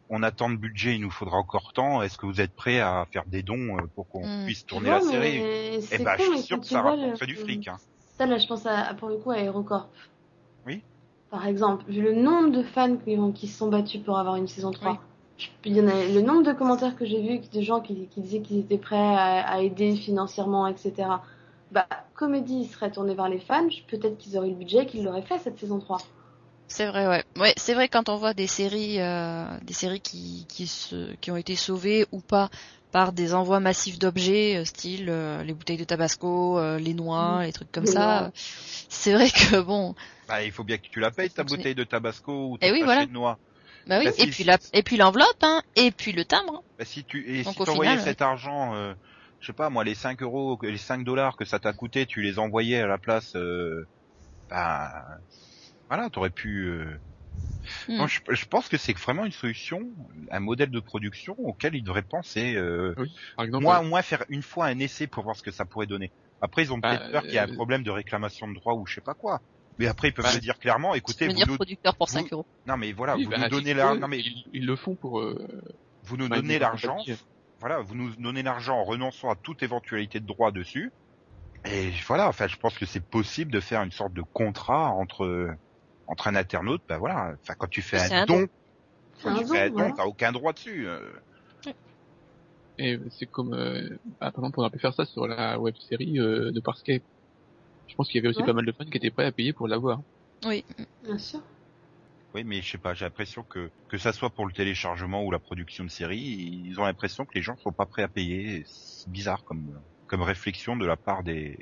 On a tant de budget, il nous faudra encore tant. Est-ce que vous êtes prêts à faire des dons euh, pour qu'on Mm. puisse tourner Ouais, la série? Eh c'est ben, je suis sûr que ça le- rapporterait du fric. Hein. Ça, là, je pense à, pour le coup à Aerocorp. Oui. Par exemple, vu le nombre de fans qui, ont- qui se sont battus pour avoir une saison 3. Je- Il y en a le nombre de commentaires que j'ai vus de gens qui, qui disaient qu'ils étaient prêts à, à aider financièrement, etc. Bah, comédie serait tournée vers les fans, peut-être qu'ils auraient eu le budget, qu'ils l'auraient fait cette saison 3. C'est vrai, ouais. Ouais, c'est vrai quand on voit des séries, euh, des séries qui qui se, qui ont été sauvées ou pas par des envois massifs d'objets, euh, style euh, les bouteilles de Tabasco, euh, les noix, Mm. les trucs comme ça. C'est vrai que bon, Bah, il faut bien que tu la payes ta bouteille de Tabasco ou Eh ton oui, voilà. de noix. bah oui. Bah, et puis la, et puis l'enveloppe, hein, et puis le timbre. Bah, si tu et Donc, si au t'envoyais final, cet argent, euh, je sais pas moi, les 5 euros, les 5 dollars que ça t'a coûté, tu les envoyais à la place, euh, bah, voilà, t'aurais pu. euh, Moi, je, je pense que c'est vraiment une solution, un modèle de production auquel ils devraient penser. Euh, Oui. Par exemple, moi, au moins faire une fois un essai pour voir ce que ça pourrait donner. Après, ils ont Bah, peut-être peur qu'il y ait un euh, problème de réclamation de droit ou je sais pas quoi. Mais après, ils peuvent Bah, se dire clairement, écoutez, vous dire nous... producteur pour vous- 5 euros. non mais voilà, oui, vous bah, nous donnez la, non mais ils, ils le font pour. Euh, vous nous donnez l'argent, voilà, vous nous donnez l'argent en renonçant à toute éventualité de droit dessus. Et voilà, enfin, je pense que c'est possible de faire une sorte de contrat entre entre un internaute, ben voilà, enfin quand tu fais un, un don, quand un tu don, fais un don, t'as aucun droit dessus. euh. Et c'est comme, euh, bah, par exemple, on aurait pu faire ça sur la web série euh, de Parscape. Je pense qu'il y avait aussi Ouais. pas mal de fans qui étaient prêts à payer pour l'avoir. Oui. Bien sûr. Oui, mais je sais pas, j'ai l'impression que que ça soit pour le téléchargement ou la production de séries, ils ont l'impression que les gens sont pas prêts à payer. C'est bizarre comme comme réflexion de la part des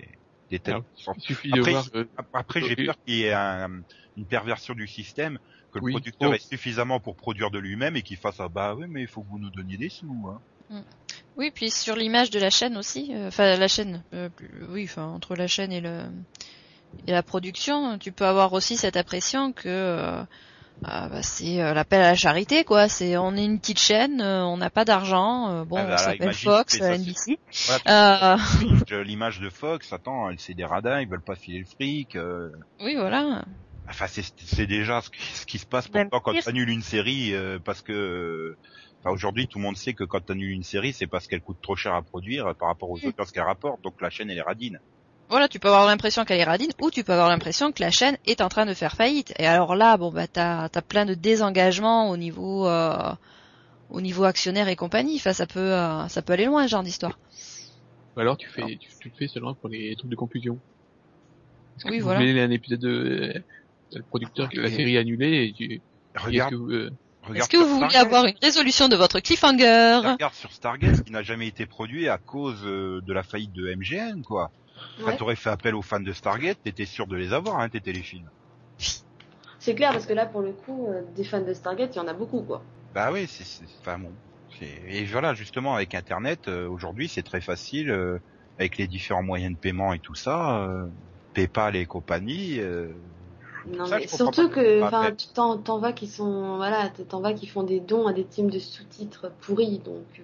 des Il suffit Après, de voir. euh, Après, j'ai peur qu'il y ait un- une perversion du système, que le Oui. producteur Oh. ait suffisamment pour produire de lui-même et qu'il fasse ah bah oui, mais il faut que vous nous donniez des sous. Hein. Oui, puis sur l'image de la chaîne aussi, euh, enfin la chaîne, euh, oui, enfin entre la chaîne et le et la production, tu peux avoir aussi cette impression que euh, ah, bah, c'est euh, l'appel à la charité, quoi. C'est on est une petite chaîne, euh, on n'a pas d'argent, euh, bon, Ah, bah, on s'appelle Fox, ça, NBC. Voilà, Euh, l'image de Fox, attends, c'est des radins, ils veulent pas filer le fric. euh, oui, voilà. Enfin, c'est déjà ce qui, ce qui se passe Même pourtant quand pire. tu annules une série, euh, parce que enfin, aujourd'hui tout le monde sait que quand tu annules une série, c'est parce qu'elle coûte trop cher à produire par rapport aux Mm. autres qu'elle rapporte, donc la chaîne elle est radine. Voilà, tu peux avoir l'impression qu'elle est radine, ou tu peux avoir l'impression que la chaîne est en train de faire faillite. Et alors là, bon bah t'as as plein de désengagement au niveau euh, au niveau actionnaire et compagnie. Enfin, ça peut euh, ça peut aller loin ce genre d'histoire. Ou alors tu fais, tu, tu le fais seulement pour les trucs de que Oui, vous voilà. un épisode de euh, le producteur que la série annulée et tu. et est-ce Regarde, que vous, euh, regarde Est-ce que sur vous voulez Stargate. avoir une résolution de votre cliffhanger? Regarde sur Stargate qui n'a jamais été produit à cause euh, de la faillite de MGM, quoi. Quand Ouais. t'aurais fait appel aux fans de Stargate, t'étais sûr de les avoir, hein, tes téléfilms. C'est clair parce que là, pour le coup, euh, des fans de Stargate, il y en a beaucoup, quoi. Bah oui, c'est, enfin bon. Et voilà, justement, avec Internet, euh, aujourd'hui, c'est très facile, euh, avec les différents moyens de paiement et tout ça, PayPal et compagnie. Non, ça, mais surtout que, enfin, tu t'en, t'en vas qui sont, voilà, t'en vas qui font des dons à des teams de sous-titres pourris, donc.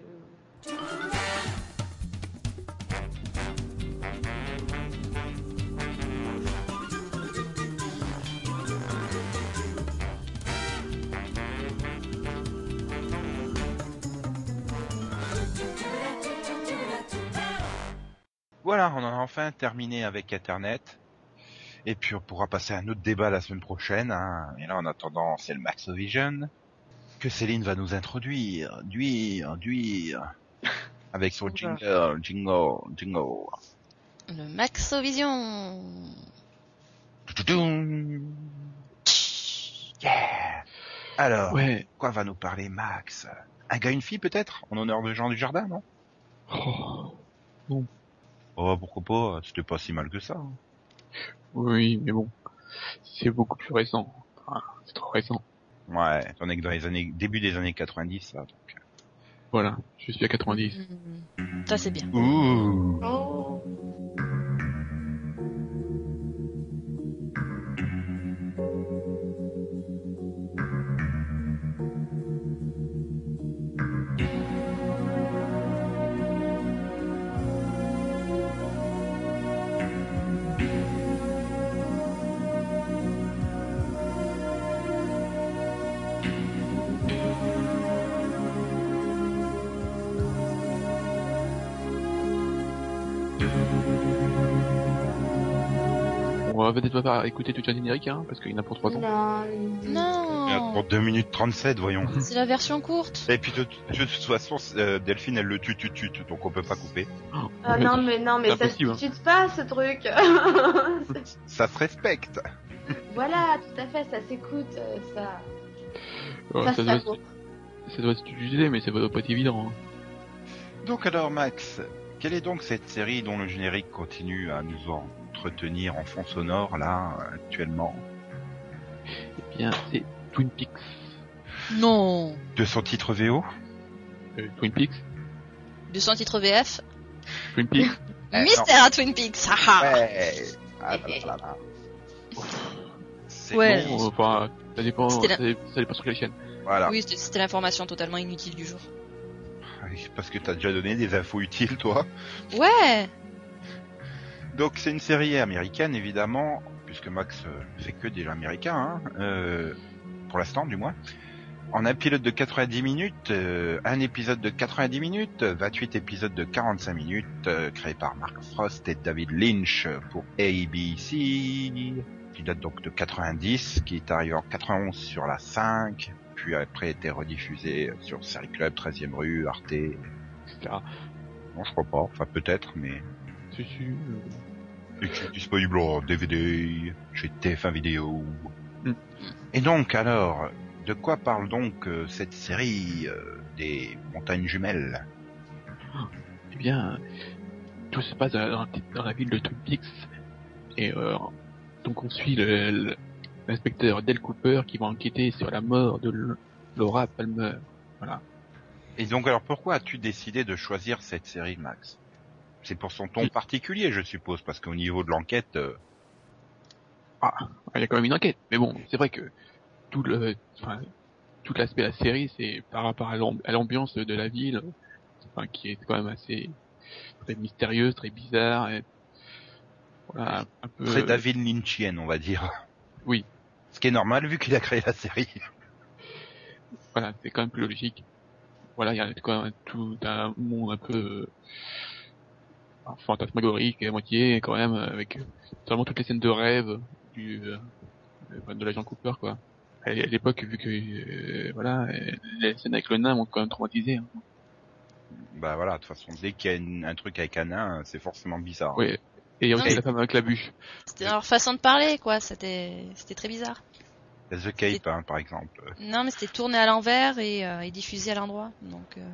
Voilà, on en a enfin terminé avec Internet. Et puis on pourra passer à un autre débat la semaine prochaine. Hein. Et là, en attendant, c'est le Maxovision que Céline va nous introduire, duire, duire, avec son jingle, jingle, jingle. Le Maxovision. Yeah. Alors, Ouais. quoi va nous parler Max? Un gars, une fille peut-être? En honneur de Jean du Jardin, non? Oh, Oh, pourquoi pas C'était pas si mal que ça. hein. oui, mais bon, c'est beaucoup plus récent. Enfin, c'est trop récent. Ouais, étant donné que dans les années, début des années 90, ça. Donc. Voilà, je suis à 90. Hmm. Ça c'est bien. Ouh. On peut-être pas écouter tout le générique, hein, parce qu'il y en a pour 3 ans. Non. Il y a Non, Pour 2 minutes 37, voyons. c'est la version courte. Et puis de, de toute façon, euh, Delphine, elle le tue, tue, tue, donc on peut pas couper. Ah non, mais non, mais ça se hein. discute pas, ce truc. Ça se respecte. voilà, tout à fait, ça s'écoute, euh, ça. Ouais, ça, doit, ça doit s'utiliser, mais ça doit pas être évident. hein. Donc alors, Max, quelle est donc cette série dont le générique continue à nous entretenir en fond sonore, là, actuellement Eh bien, c'est Twin Peaks. Non. De son titre VO Euh, Twin Peaks De son titre VF. Twin Peaks Eh, Mystère à Twin Peaks. haha. Ouais. Ah, là, là, là. C'est Ouais. bon. Bon, enfin, ça dépend, la- ça dé- ça dépend sur quelle chaîne. Voilà. Oui, c'était- l'information totalement inutile du jour. Parce que t'as déjà donné des infos utiles, toi. Ouais. Donc c'est une série américaine, évidemment, puisque Max euh, fait que des américains, hein, euh, pour l'instant du moins. En un pilote de 90 minutes, euh, un épisode de 90 minutes, 28 épisodes de 45 minutes, euh, créé par Mark Frost et David Lynch pour ABC, qui date donc de 90, qui est arrivé en 91 sur la 5, puis après été rediffusé sur Série Club, 13e rue, Arte. etc. Non, je crois pas, enfin peut-être, mais sûr. Et qui est disponible en DVD chez TF1 Vidéo. Mm. Et donc alors, de quoi parle donc euh, cette série euh, des montagnes jumelles? Eh bien, tout se passe dans la, dans la ville de Twin Peaks. Et euh, donc on suit l'inspecteur Del Cooper qui va enquêter sur la mort de Laura Palmer. Voilà. Et donc alors pourquoi as-tu décidé de choisir cette série Max? C'est pour son ton particulier je suppose, parce qu'au niveau de l'enquête, euh, Il y a quand même une enquête. Mais bon, c'est vrai que tout le, enfin, tout l'aspect de la série, c'est par rapport à l'amb- à l'ambiance de la ville, enfin, qui est quand même assez très mystérieuse, très bizarre. Et, voilà, un peu. très David Lynchienne on va dire. Oui. Ce qui est normal vu qu'il a créé la série. Voilà, c'est quand même plus logique. Voilà, il y a quand même tout un monde un peu euh, fantasmagorique à moitié quand même avec vraiment toutes les scènes de rêve du euh, euh, de l'agent Cooper quoi. À à l'époque vu que euh, voilà euh, les scènes avec le nain m'ont quand même traumatisé. Hein. Bah voilà, de toute façon, dès qu'il y a une- un truc avec un nain, c'est forcément bizarre. Oui. Et il y a aussi la femme avec la bûche. C'était dans leur façon de parler, quoi. C'était, c'était très bizarre. The Cape, hein, par exemple. Non, mais c'était tourné à l'envers et, euh, et diffusé à l'endroit. Donc, euh,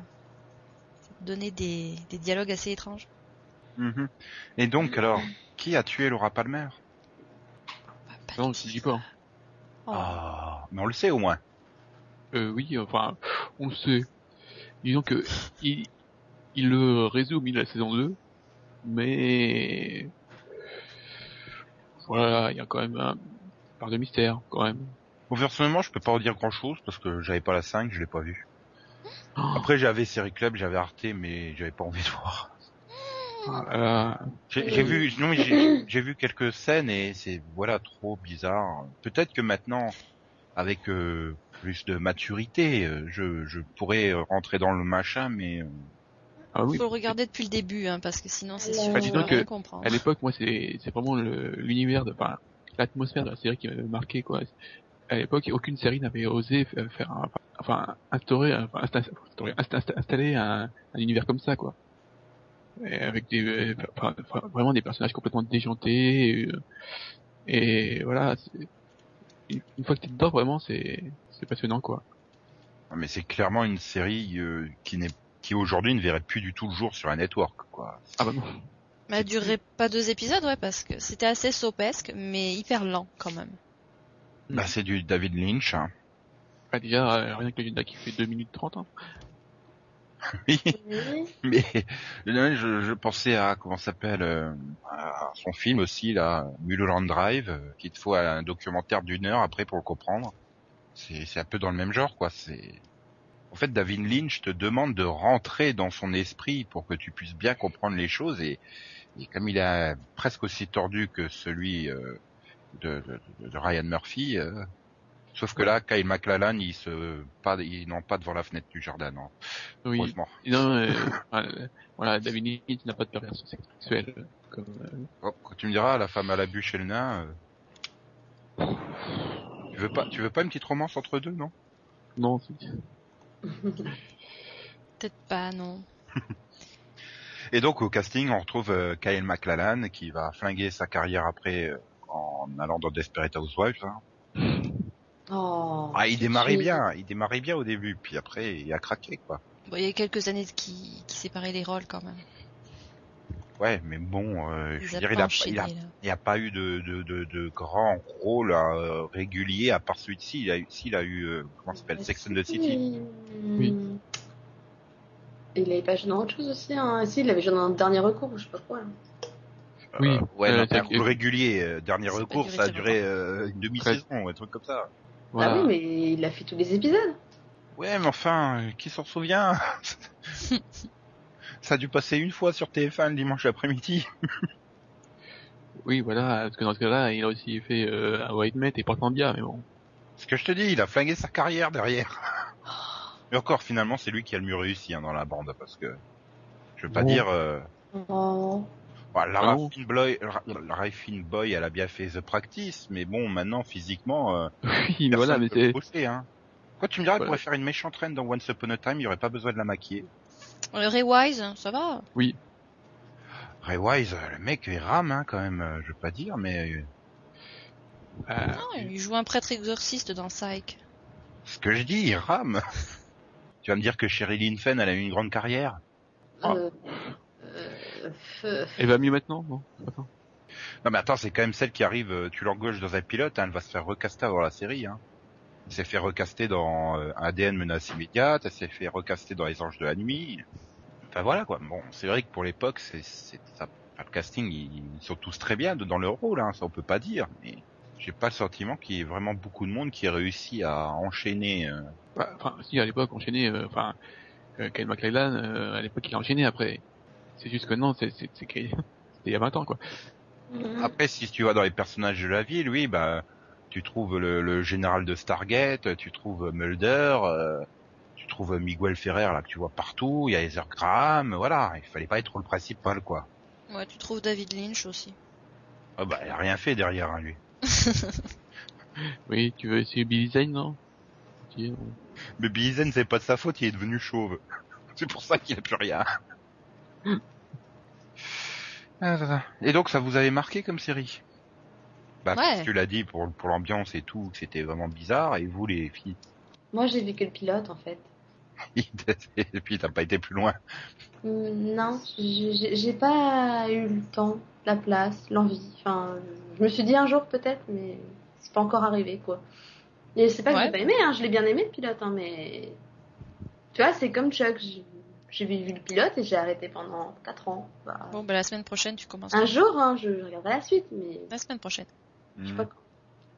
ça donnait des, des dialogues assez étranges. Mhm. Et donc alors, qui a tué Laura Palmer? Bah, Non, de je qui, dis pas. Oh. Ah, mais on le sait au moins. Euh, oui, enfin, on le sait. Disons que il, il le résout au milieu de la saison 2, mais voilà, il y a quand même un part de mystère, quand même. Bon, personnellement, je peux pas en dire grand chose parce que j'avais pas la 5, je l'ai pas vue. Oh, Après, j'avais Série Club, j'avais Arte, mais j'avais pas envie de voir. Euh, J'ai j'ai vu, non, mais j'ai j'ai vu quelques scènes et c'est voilà trop bizarre. Peut-être que maintenant, avec euh, plus de maturité, euh, je, je pourrais rentrer dans le machin, mais euh, ah oui, Faut le regarder depuis le début, hein, parce que sinon c'est Bah, sûr Bah, va rien que, comprendre. à l'époque, moi, c'est c'est vraiment le- l'univers de, enfin, l'atmosphère de la série qui m'avait marqué, quoi. À l'époque, aucune série n'avait osé fa- faire, un, enfin, instaurer, enfin, installer un, un univers comme ça, quoi. Et avec des, enfin, vraiment des personnages complètement déjantés, et, euh, et voilà. Une fois que t'es dedans, vraiment, c'est c'est passionnant, quoi. mais c'est clairement une série euh, qui n'est qui aujourd'hui ne verrait plus du tout le jour sur un network, quoi. Ah bah non. Mais elle durerait pas deux épisodes, ouais, parce que c'était assez sopesque, mais hyper lent quand même. Bah, c'est du David Lynch. Hein. Bah, déjà, euh, rien que le qui fait 2 minutes 30, hein. Oui. Mais je, je pensais à comment s'appelle euh, à son film aussi là, Mulholland Drive, euh, qu'il te faut un documentaire d'une heure après pour le comprendre. C'est un peu dans le même genre quoi. C'est en fait David Lynch te demande de rentrer dans son esprit pour que tu puisses bien comprendre les choses et, et comme il est presque aussi tordu que celui euh, de, de, de Ryan Murphy, Sauf que là, Kyle McLallan, il se pas, il non pas devant la fenêtre du jardin, non. Oui. Heureusement. Non, euh, voilà, voilà, David Lynch n'a pas de perversion sexuelle. Comme, euh, Oh, quand tu me diras, la femme à la bûche et le nain. euh, Tu veux pas, tu veux pas une petite romance entre deux, non? Non, c'est- Peut-être pas, non. Et donc au casting, on retrouve euh, Kyle MacLachlan qui va flinguer sa carrière après euh, en allant dans Desperate Housewives. hein. Oh, Ah, il démarrait bien, il démarrait bien au début, puis après il a craqué quoi. Bon, il y a quelques années qui, qui séparaient les rôles quand même. Ouais, mais bon, euh, je veux dire, il a, il a, il a pas eu de, de, de, de grand rôle euh, régulier à part celui-ci. Il a eu, s'il a eu, euh, comment ça s'appelle, Sex and the City. Oui. Il avait pas joué dans autre chose aussi, hein. Si, il avait joué dans un dernier recours, je sais pas quoi. Oui. Euh, ouais, Euh, non, un rôle régulier. euh, dernier recours, duré ça a duré euh, une demi-saison, ou un truc comme ça. Voilà. Ah oui, mais il a fait tous les épisodes. Ouais, mais enfin, euh, qui s'en souvient Ça a dû passer une fois sur TF1 le dimanche après-midi. Oui, voilà, parce que dans ce cas-là, il a aussi fait euh, un White Met et pourtant bien, mais bon. Ce que je te dis, il a flingué sa carrière derrière. Mais encore, finalement, c'est lui qui a le mieux réussi hein, dans la bande, parce que je veux pas Bon. dire. Euh... Oh. Bah, Lara, Ah bon Finboy, Lara- Lara Finboy, elle a bien fait The Practice, mais bon, maintenant, physiquement, euh, Oui, mais voilà, mais bosser, hein. Quoi, tu me diras, elle Voilà. pourrait faire une méchante reine dans Once Upon a Time, il y aurait pas besoin de la maquiller. Euh, Ray Wise, ça va? Ray Wise, le mec, il rame, hein, quand même, euh, je veux pas dire, mais euh, Non, il joue un prêtre exorciste dans Psych. ce que je dis, il rame. tu vas me dire que Sherilyn Fenn, elle a eu une grande carrière? Ah. Euh, euh, Elle va mieux maintenant, non? Attends. Non mais attends, c'est quand même celle qui arrive, euh, tu l'engauches dans un pilote, hein, elle va se faire recaster avant la série. Hein. Elle s'est fait recaster dans euh, ADN menace immédiate, elle s'est fait recaster dans Les Anges de la Nuit. Enfin voilà quoi. Bon, c'est vrai que pour l'époque, c'est, c'est ça, enfin, le casting, ils, sont tous très bien dans leur rôle, hein, ça on peut pas dire. Mais j'ai pas le sentiment qu'il y ait vraiment beaucoup de monde qui ait réussi à enchaîner. euh, Ouais, Enfin, si, à l'époque, enchaîné, euh, enfin, euh, Kyle MacLachlan, euh, à l'époque, il a enchaîné après. C'est juste que non, c'est, c'est, c'est que- c'était il y a 20 ans, quoi. Mhm. Après, si tu vas dans les personnages de la ville, oui, bah, tu trouves le, le général de Stargate, tu trouves Mulder, euh, tu trouves Miguel Ferrer là que tu vois partout, il y a Heather Graham, voilà, il fallait pas être le principal quoi. Ouais, tu trouves David Lynch aussi. Ah bah, il a rien fait derrière hein, lui. Oui, tu veux essayer Billy Zane, non? Mais Billy Zane, c'est pas de sa faute, il est devenu chauve. C'est pour ça qu'il a plus rien. Ah. Et donc, ça vous avait marqué comme série? Bah, Ouais. parce que tu l'as dit pour, pour l'ambiance et tout, que c'était vraiment bizarre. Et vous, les filles, Moi, j'ai vu que le pilote, en fait. et puis t'as pas été plus loin. Hum, Non, j'ai pas eu le temps, la place, l'envie. Enfin, je me suis dit un jour peut-être, mais c'est pas encore arrivé, quoi. Et c'est pas que Ouais. j'ai pas aimé, hein, je l'ai bien aimé le pilote, hein, mais tu vois, c'est comme Chuck. J'ai- vu vu le pilote et j'ai arrêté pendant 4 ans. Bah, Bon, bah la semaine prochaine, tu commences. Un jour, hein, je regarderai la suite, mais La semaine prochaine. je sais pas quand.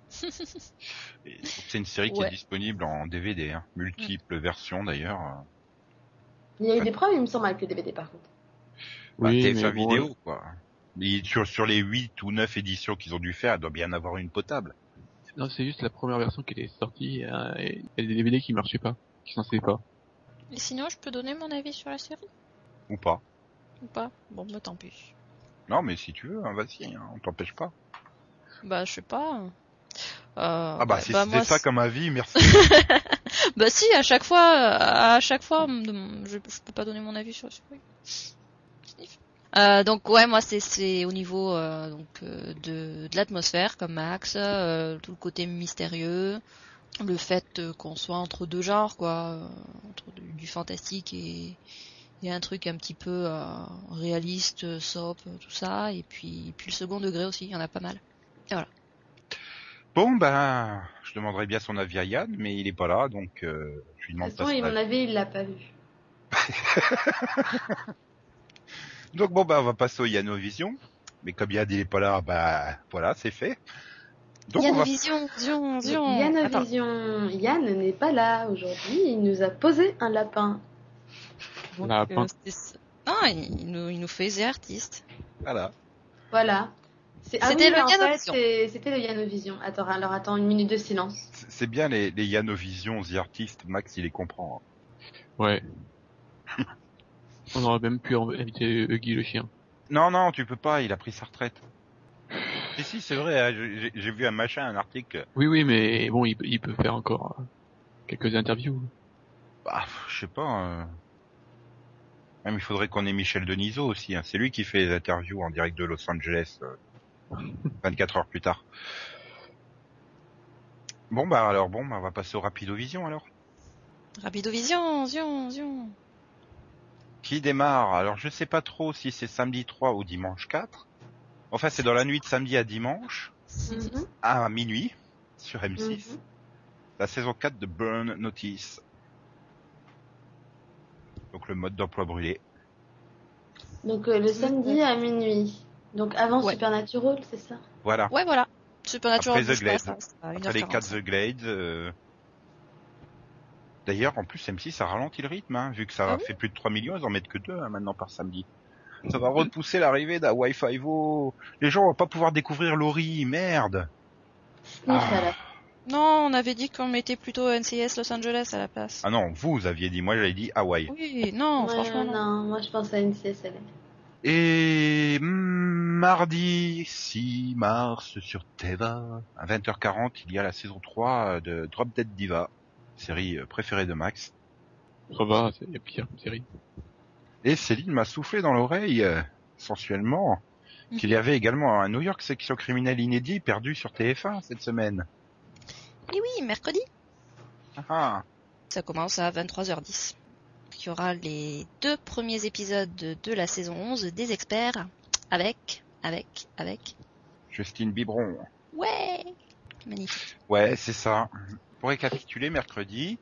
Et C'est une série qui Ouais. est disponible en DVD, hein. multiples versions d'ailleurs. Il y a eu des problèmes, il me semble, avec le DVD par contre. Bah, Oui, TF1 mais bon, vidéo quoi. Mais sur, sur les 8 ou 9 éditions qu'ils ont dû faire, il doit bien avoir une potable. Non, c'est juste la première version qui était sortie, euh, et il y a des DVD qui marchaient pas, qui s'en savaient pas. Et sinon, je peux donner mon avis sur la série? Ou pas. Ou pas? Bon, bah tant pis. Non mais si tu veux, hein, vas-y, hein, on t'empêche pas. Bah, je sais pas. Euh, Ah bah si bah, c'était moi, ça c'est- comme avis, merci. Bah si, à chaque fois, à chaque fois, je, je peux pas donner mon avis sur la série. Euh, donc ouais, moi c'est c'est au niveau euh, donc euh, de, de l'atmosphère comme Max, tout le côté mystérieux, le fait euh, qu'on soit entre deux genres quoi, euh, entre du, du fantastique et et un truc un petit peu euh, réaliste, soap, tout ça, et puis puis le second degré aussi, il y en a pas mal. bon ben, je demanderai bien son avis à Yann, mais il est pas là, donc euh, je lui De demande toute façon, à mon avis. avis, il l'a pas vu. Donc bon bah on va passer au Yanovision. Mais comme Yann il est pas là, bah voilà, c'est fait. Donc va Vision. Yann Attends. Vision, Yann n'est pas là aujourd'hui, il nous a posé un lapin. Donc, Lapin. euh. Non, il nous, il nous fait The Artist. voilà. Ah C'était oui, le C'était le Yanovision. Attends, alors attends une minute de silence. C'est bien les, les Yanovision, The Artist, Max il les comprend. hein. Ouais. On aurait même pu inviter Huggy le chien. Non, non, tu peux pas, il a pris sa retraite. Si, si, c'est vrai, hein, j'ai vu un machin, un article, Oui, oui, mais bon, il, peut- il peut faire encore euh, quelques interviews. bah, je sais pas. euh. Même il faudrait qu'on ait Michel Denisot aussi, hein. c'est lui qui fait les interviews en direct de Los Angeles, euh, 24 heures plus tard. Bon bah alors bon, bah, on va passer au Rapidovision alors. Rapidovision, zion, zion. Qui démarre? Alors je sais pas trop si c'est samedi 3 ou dimanche 4. Enfin c'est dans la nuit de samedi à dimanche, Mhm, à minuit, sur M6. mhm. la saison 4 de Burn Notice. Donc le mode d'emploi brûlé. Donc euh, le samedi à minuit. Donc avant Ouais. Supernatural, c'est ça? Voilà. Ouais, voilà. Supernatural Après The Glade. Après les 1h40. 4 The Glades. euh, D'ailleurs, en plus, M6, ça ralentit le rythme, hein, vu que ça Ah oui fait plus de 3 millions, ils en mettent que 2 hein, maintenant par samedi. Ça va repousser l'arrivée d'un Wi-Fi Vo. Les gens vont pas pouvoir découvrir Laurie, merde. Ah. Non, on avait dit qu'on mettait plutôt NCS Los Angeles à la place. Ah non, vous aviez dit, moi j'avais dit Hawaï. Oui, non, Ouais, franchement non. moi je pense à une CSL. Et mardi 6 mars sur Teva, à 20h40, il y a la saison 3 de Drop Dead Diva, série préférée de Max. Il y a pire comme série. Et Céline m'a soufflé dans l'oreille, euh, sensuellement, qu'il y avait également un New York section criminelle inédit perdu sur TF1 cette semaine. Et oui, mercredi. Ah, ah. Ça commence à 23h10. Il y aura les deux premiers épisodes de, de la saison 11 des experts avec, avec, avec. Justine Biberon. Ouais Magnifique. Ouais, c'est ça. Pour récapituler, mercredi,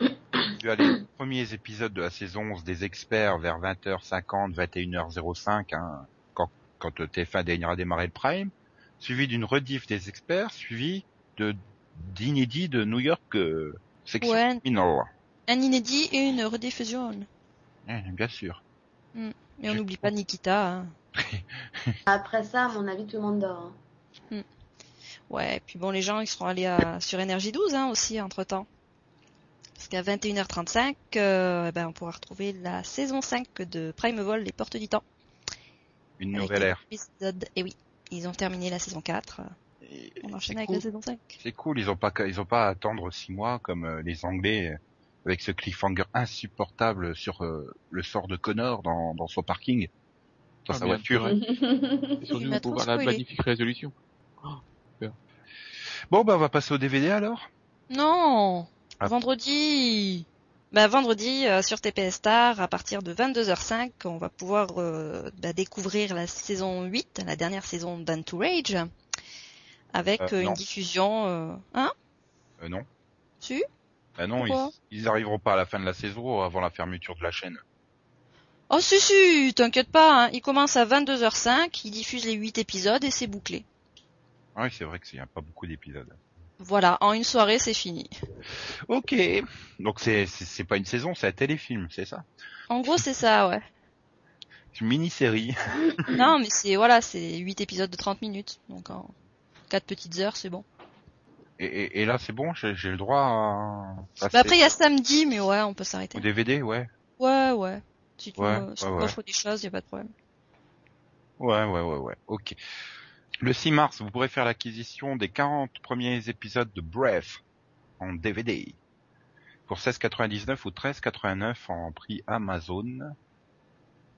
tu as les premiers épisodes de la saison 11 des experts vers 20h50, 21h05, hein, quand, quand TF1 daignera démarrer le prime, suivi d'une rediff des experts, suivi de d'inédit de New York euh, section Ouais. criminal. Un inédit et une rediffusion. Ouais, bien sûr. Et on Je- n'oublie pas Nikita. hein. Après ça, à mon avis, tout le monde dort. hein. Ouais, et puis bon, les gens, ils seront allés à, sur Énergie 12 hein, aussi, entre-temps. Parce qu'à 21h35, euh, eh ben, on pourra retrouver la saison 5 de Prime Vol, Les Portes du Temps. Une nouvelle ère. épisode- Et oui, ils ont terminé la saison 4. Et- On enchaîne avec cool. la saison 5. C'est cool, ils ont pas qu'à- ils ont pas à attendre six mois comme euh, les Anglais euh, avec ce cliffhanger insupportable sur euh, le sort de Connor dans, dans son parking, dans Ah, sa voiture. Et surtout m'a pour voir la magnifique résolution. Bon bah on va passer au DVD alors? Non Ah. Vendredi bah, vendredi euh, sur TPS Star à partir de 22h05 on va pouvoir euh, bah, découvrir la saison 8 la dernière saison d'Un to Rage avec Euh, une diffusion euh... hein? Euh, non. Si Ah non, ils, Pourquoi? ils arriveront pas à la fin de la saison avant la fermeture de la chaîne. Oh si si, t'inquiète pas, hein. il commence à 22h05, il diffuse les 8 épisodes et c'est bouclé. Ah oui, c'est vrai qu'il n'y a pas beaucoup d'épisodes. Voilà, en une soirée c'est fini. Ok. Donc c'est c'est pas une saison, c'est un téléfilm, c'est ça? En gros c'est ça, ouais. C'est une mini-série. non mais c'est voilà, c'est 8 épisodes de 30 minutes, donc en 4 petites heures c'est bon. Et, et, et là c'est bon, j'ai le droit à Bah après il y a samedi, mais ouais, on peut s'arrêter. au DVD, ouais. Ouais, ouais. Si tu Ouais, me- ouais, ouais. des choses, y a pas de problème. Ouais, ouais, ouais, ouais. Ok. Le 6 mars, vous pourrez faire l'acquisition des 40 premiers épisodes de Breath en DVD pour 16,99 ou 13,89 en prix Amazon.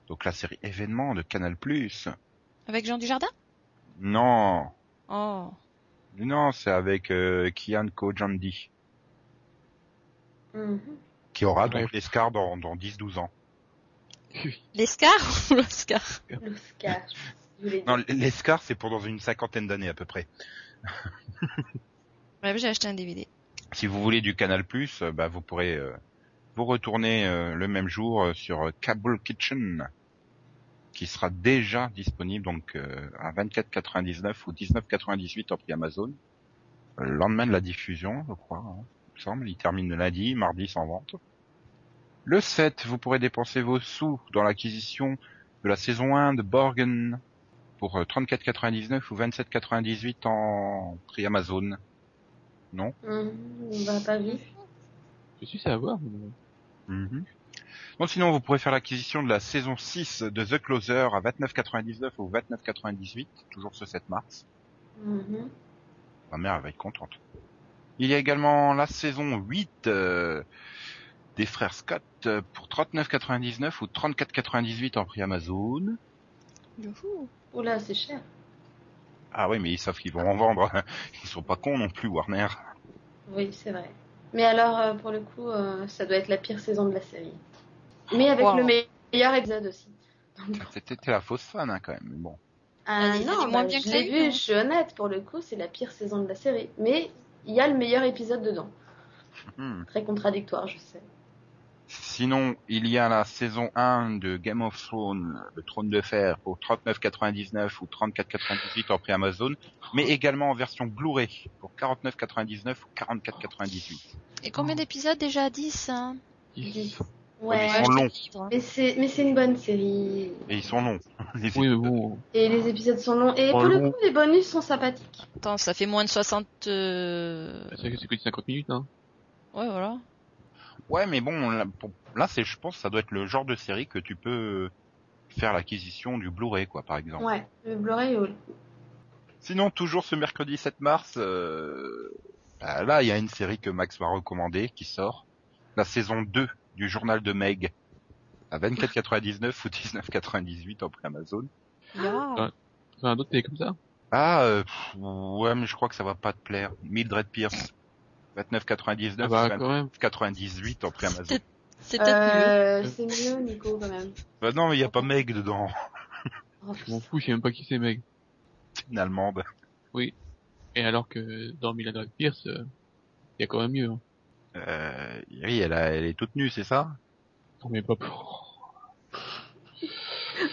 Donc la série événement de Canal+. Avec Jean Dujardin? Non, Oh. non, c'est avec euh, Kian Kojandi Mhm. qui aura donc Ouais. les scars dans, dans 10-12 ans. L'Escar ou l'Oscar? L'Oscar. Non, les scars c'est pour dans une cinquantaine d'années à peu près. Ouais, j'ai acheté un DVD. Si vous voulez du Canal+, euh, bah, vous pourrez euh, vous retourner euh, le même jour euh, sur euh, Cable Kitchen, qui sera déjà disponible donc euh, à 24,99 ou 19,98 en prix Amazon. Euh, Le lendemain de la diffusion, je crois, hein, il me semble. Il termine le lundi, mardi sans vente. Le 7, vous pourrez dépenser vos sous dans l'acquisition de la saison 1 de Borgen pour euh, 34,99 ou 27,98 en prix Amazon. Non? Hum, on va pas vu. Je suis à voir. mais-. Bon, sinon, vous pourrez faire l'acquisition de la saison 6 de The Closer à 29,99 ou 29,98, toujours ce 7 mars. Mhm. Ma mère, elle va être contente. Il y a également la saison 8 euh, des frères Scott euh, pour 39,99 ou 34,98 en prix Amazon. Youhou. Oula, c'est cher. Ah oui, mais ils savent qu'ils vont en vendre. Ils sont pas cons non plus, Warner. Oui, c'est vrai. Mais alors, euh, pour le coup, euh, ça doit être la pire saison de la série. Mais avec Wow. le meilleur épisode aussi. C'était la fausse fan, hein, quand même. mais Bon. ah, non, moins bah, bien que je ça, l'ai vu, je suis honnête. Pour le coup, c'est la pire saison de la série. Mais il y a le meilleur épisode dedans. Hmm. Très contradictoire, je sais. Sinon, il y a la saison 1 de Game of Thrones, le trône de fer, pour 39,99 ou 34,98 en prix Amazon, mais également en version Blu-ray pour 49,99 ou 44,98. Et combien d'épisodes déjà? 10 hein? Dix. Ouais, Ouais. ils sont longs. Mais c'est, mais c'est une bonne série. Et ils sont longs. Les Oui, mais épisodes. bon. Et les épisodes sont longs. Et Oh, pour le coup, les bonus sont sympathiques. Attends, ça fait moins de 60... euh, C'est que c'est que 50 minutes, hein. Ouais, voilà. Ouais, mais bon, là, pour- là, c'est, je pense, que ça doit être le genre de série que tu peux faire l'acquisition du Blu-ray, quoi, par exemple. Ouais, le Blu-ray Sinon, toujours ce mercredi 7 mars, euh, bah, là, il y a une série que Max m'a recommandée qui sort, la saison 2 du journal de Meg, à 24,99 ou 19,98 en prix Amazon. Yeah. Un autre comme ça? Ah, euh, pff, ouais, mais je crois que ça va pas te plaire. Mildred Pierce, 29,99 Ah bah, ou quand même. 28,98 en prix Amazon. C'est- C'est peut-être mieux. Euh, c'est mieux, Nico, quand même. Bah non, mais il y a pas Meg dedans. Oh, Je m'en fous, je sais même pas qui c'est, mec. C'est une Allemande. Et alors que dans Mildred Pierce, il y a quand même mieux. Hein. Euh, oui, elle, a- elle est toute nue, c'est ça? Non, mais pas pour...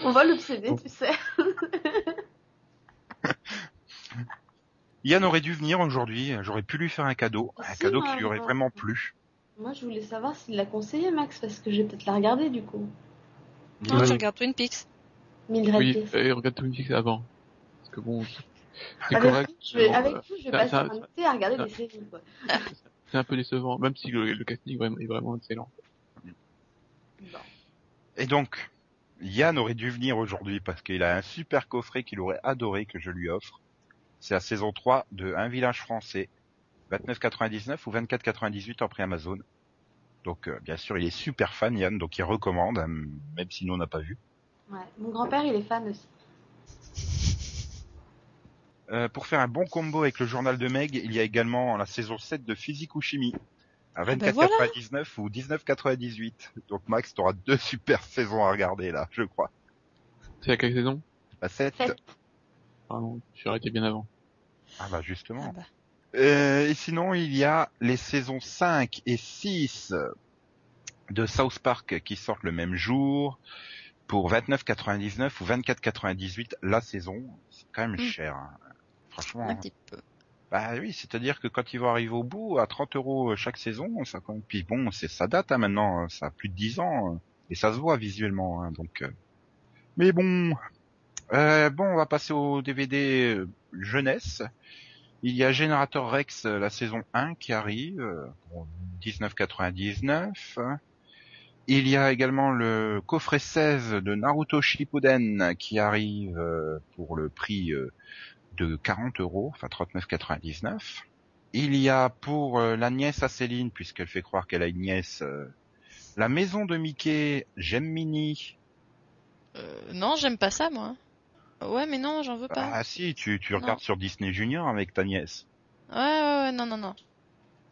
On va l'obséder, tu sais. Yann aurait dû venir aujourd'hui, j'aurais pu lui faire un cadeau, un Si, cadeau moi, qui lui aurait moi. vraiment plu. Moi, je voulais savoir s'il l'a conseillé, Max, parce que je vais peut-être la regarder, du coup. Non, Ouais. tu regardes Twin Peaks. Mildred Oui, et regarde Twin Peaks avant. Parce que bon, c'est Avec correct. vous, je vais, bon, avec euh, vous, je vais passer ça- un été à regarder ça- des séries, quoi. C'est un peu décevant, même si le, le casting est vraiment excellent. Et donc, Yann aurait dû venir aujourd'hui parce qu'il a un super coffret qu'il aurait adoré que je lui offre. C'est la saison 3 de Un village français, 29,99 ou 24,98 en prix Amazon. Donc, euh, bien sûr, il est super fan, Yann, donc il recommande, hein, même si nous on n'a pas vu. Ouais. Mon grand-père, il est fan aussi. Euh, pour faire un bon combo avec le journal de Meg, il y a également la saison 7 de Physique ou Chimie à ben 24,99 ou 19,98. Donc Max, t'auras deux super saisons à regarder là, je crois. C'est à quelle saison? La 7, Sept. Pardon, je suis arrêté bien avant. Ah bah justement. Ah bah. Euh, et sinon, il y a les saisons 5 et 6 de South Park qui sortent le même jour pour 29,99 ou 24,98 la saison. C'est quand même Mm. cher. hein. Franchement. Un petit peu. Bah oui, c'est-à-dire que quand ils vont arriver au bout, à 30 euros chaque saison, ça quand même... Puis bon, c'est ça date hein, maintenant, ça a plus de 10 ans, et ça se voit visuellement, hein, donc... euh. Mais bon, euh, bon, on va passer au DVD euh, jeunesse. Il y a Générateur Rex, euh, la saison 1 qui arrive, euh, pour 19,99. Il y a également le coffret 16 de Naruto Shippuden qui arrive euh, pour le prix euh, de 40 euros, enfin 39,99. Il y a pour euh, la nièce à Céline, puisqu'elle fait croire qu'elle a une nièce, euh, la maison de Mickey, j'aime Mini. Euh, non, j'aime pas ça, moi. Ouais, mais non, j'en veux pas. Ah si, tu, tu Non. regardes sur Disney Junior avec ta nièce. Ouais, ouais, ouais, non, non, non.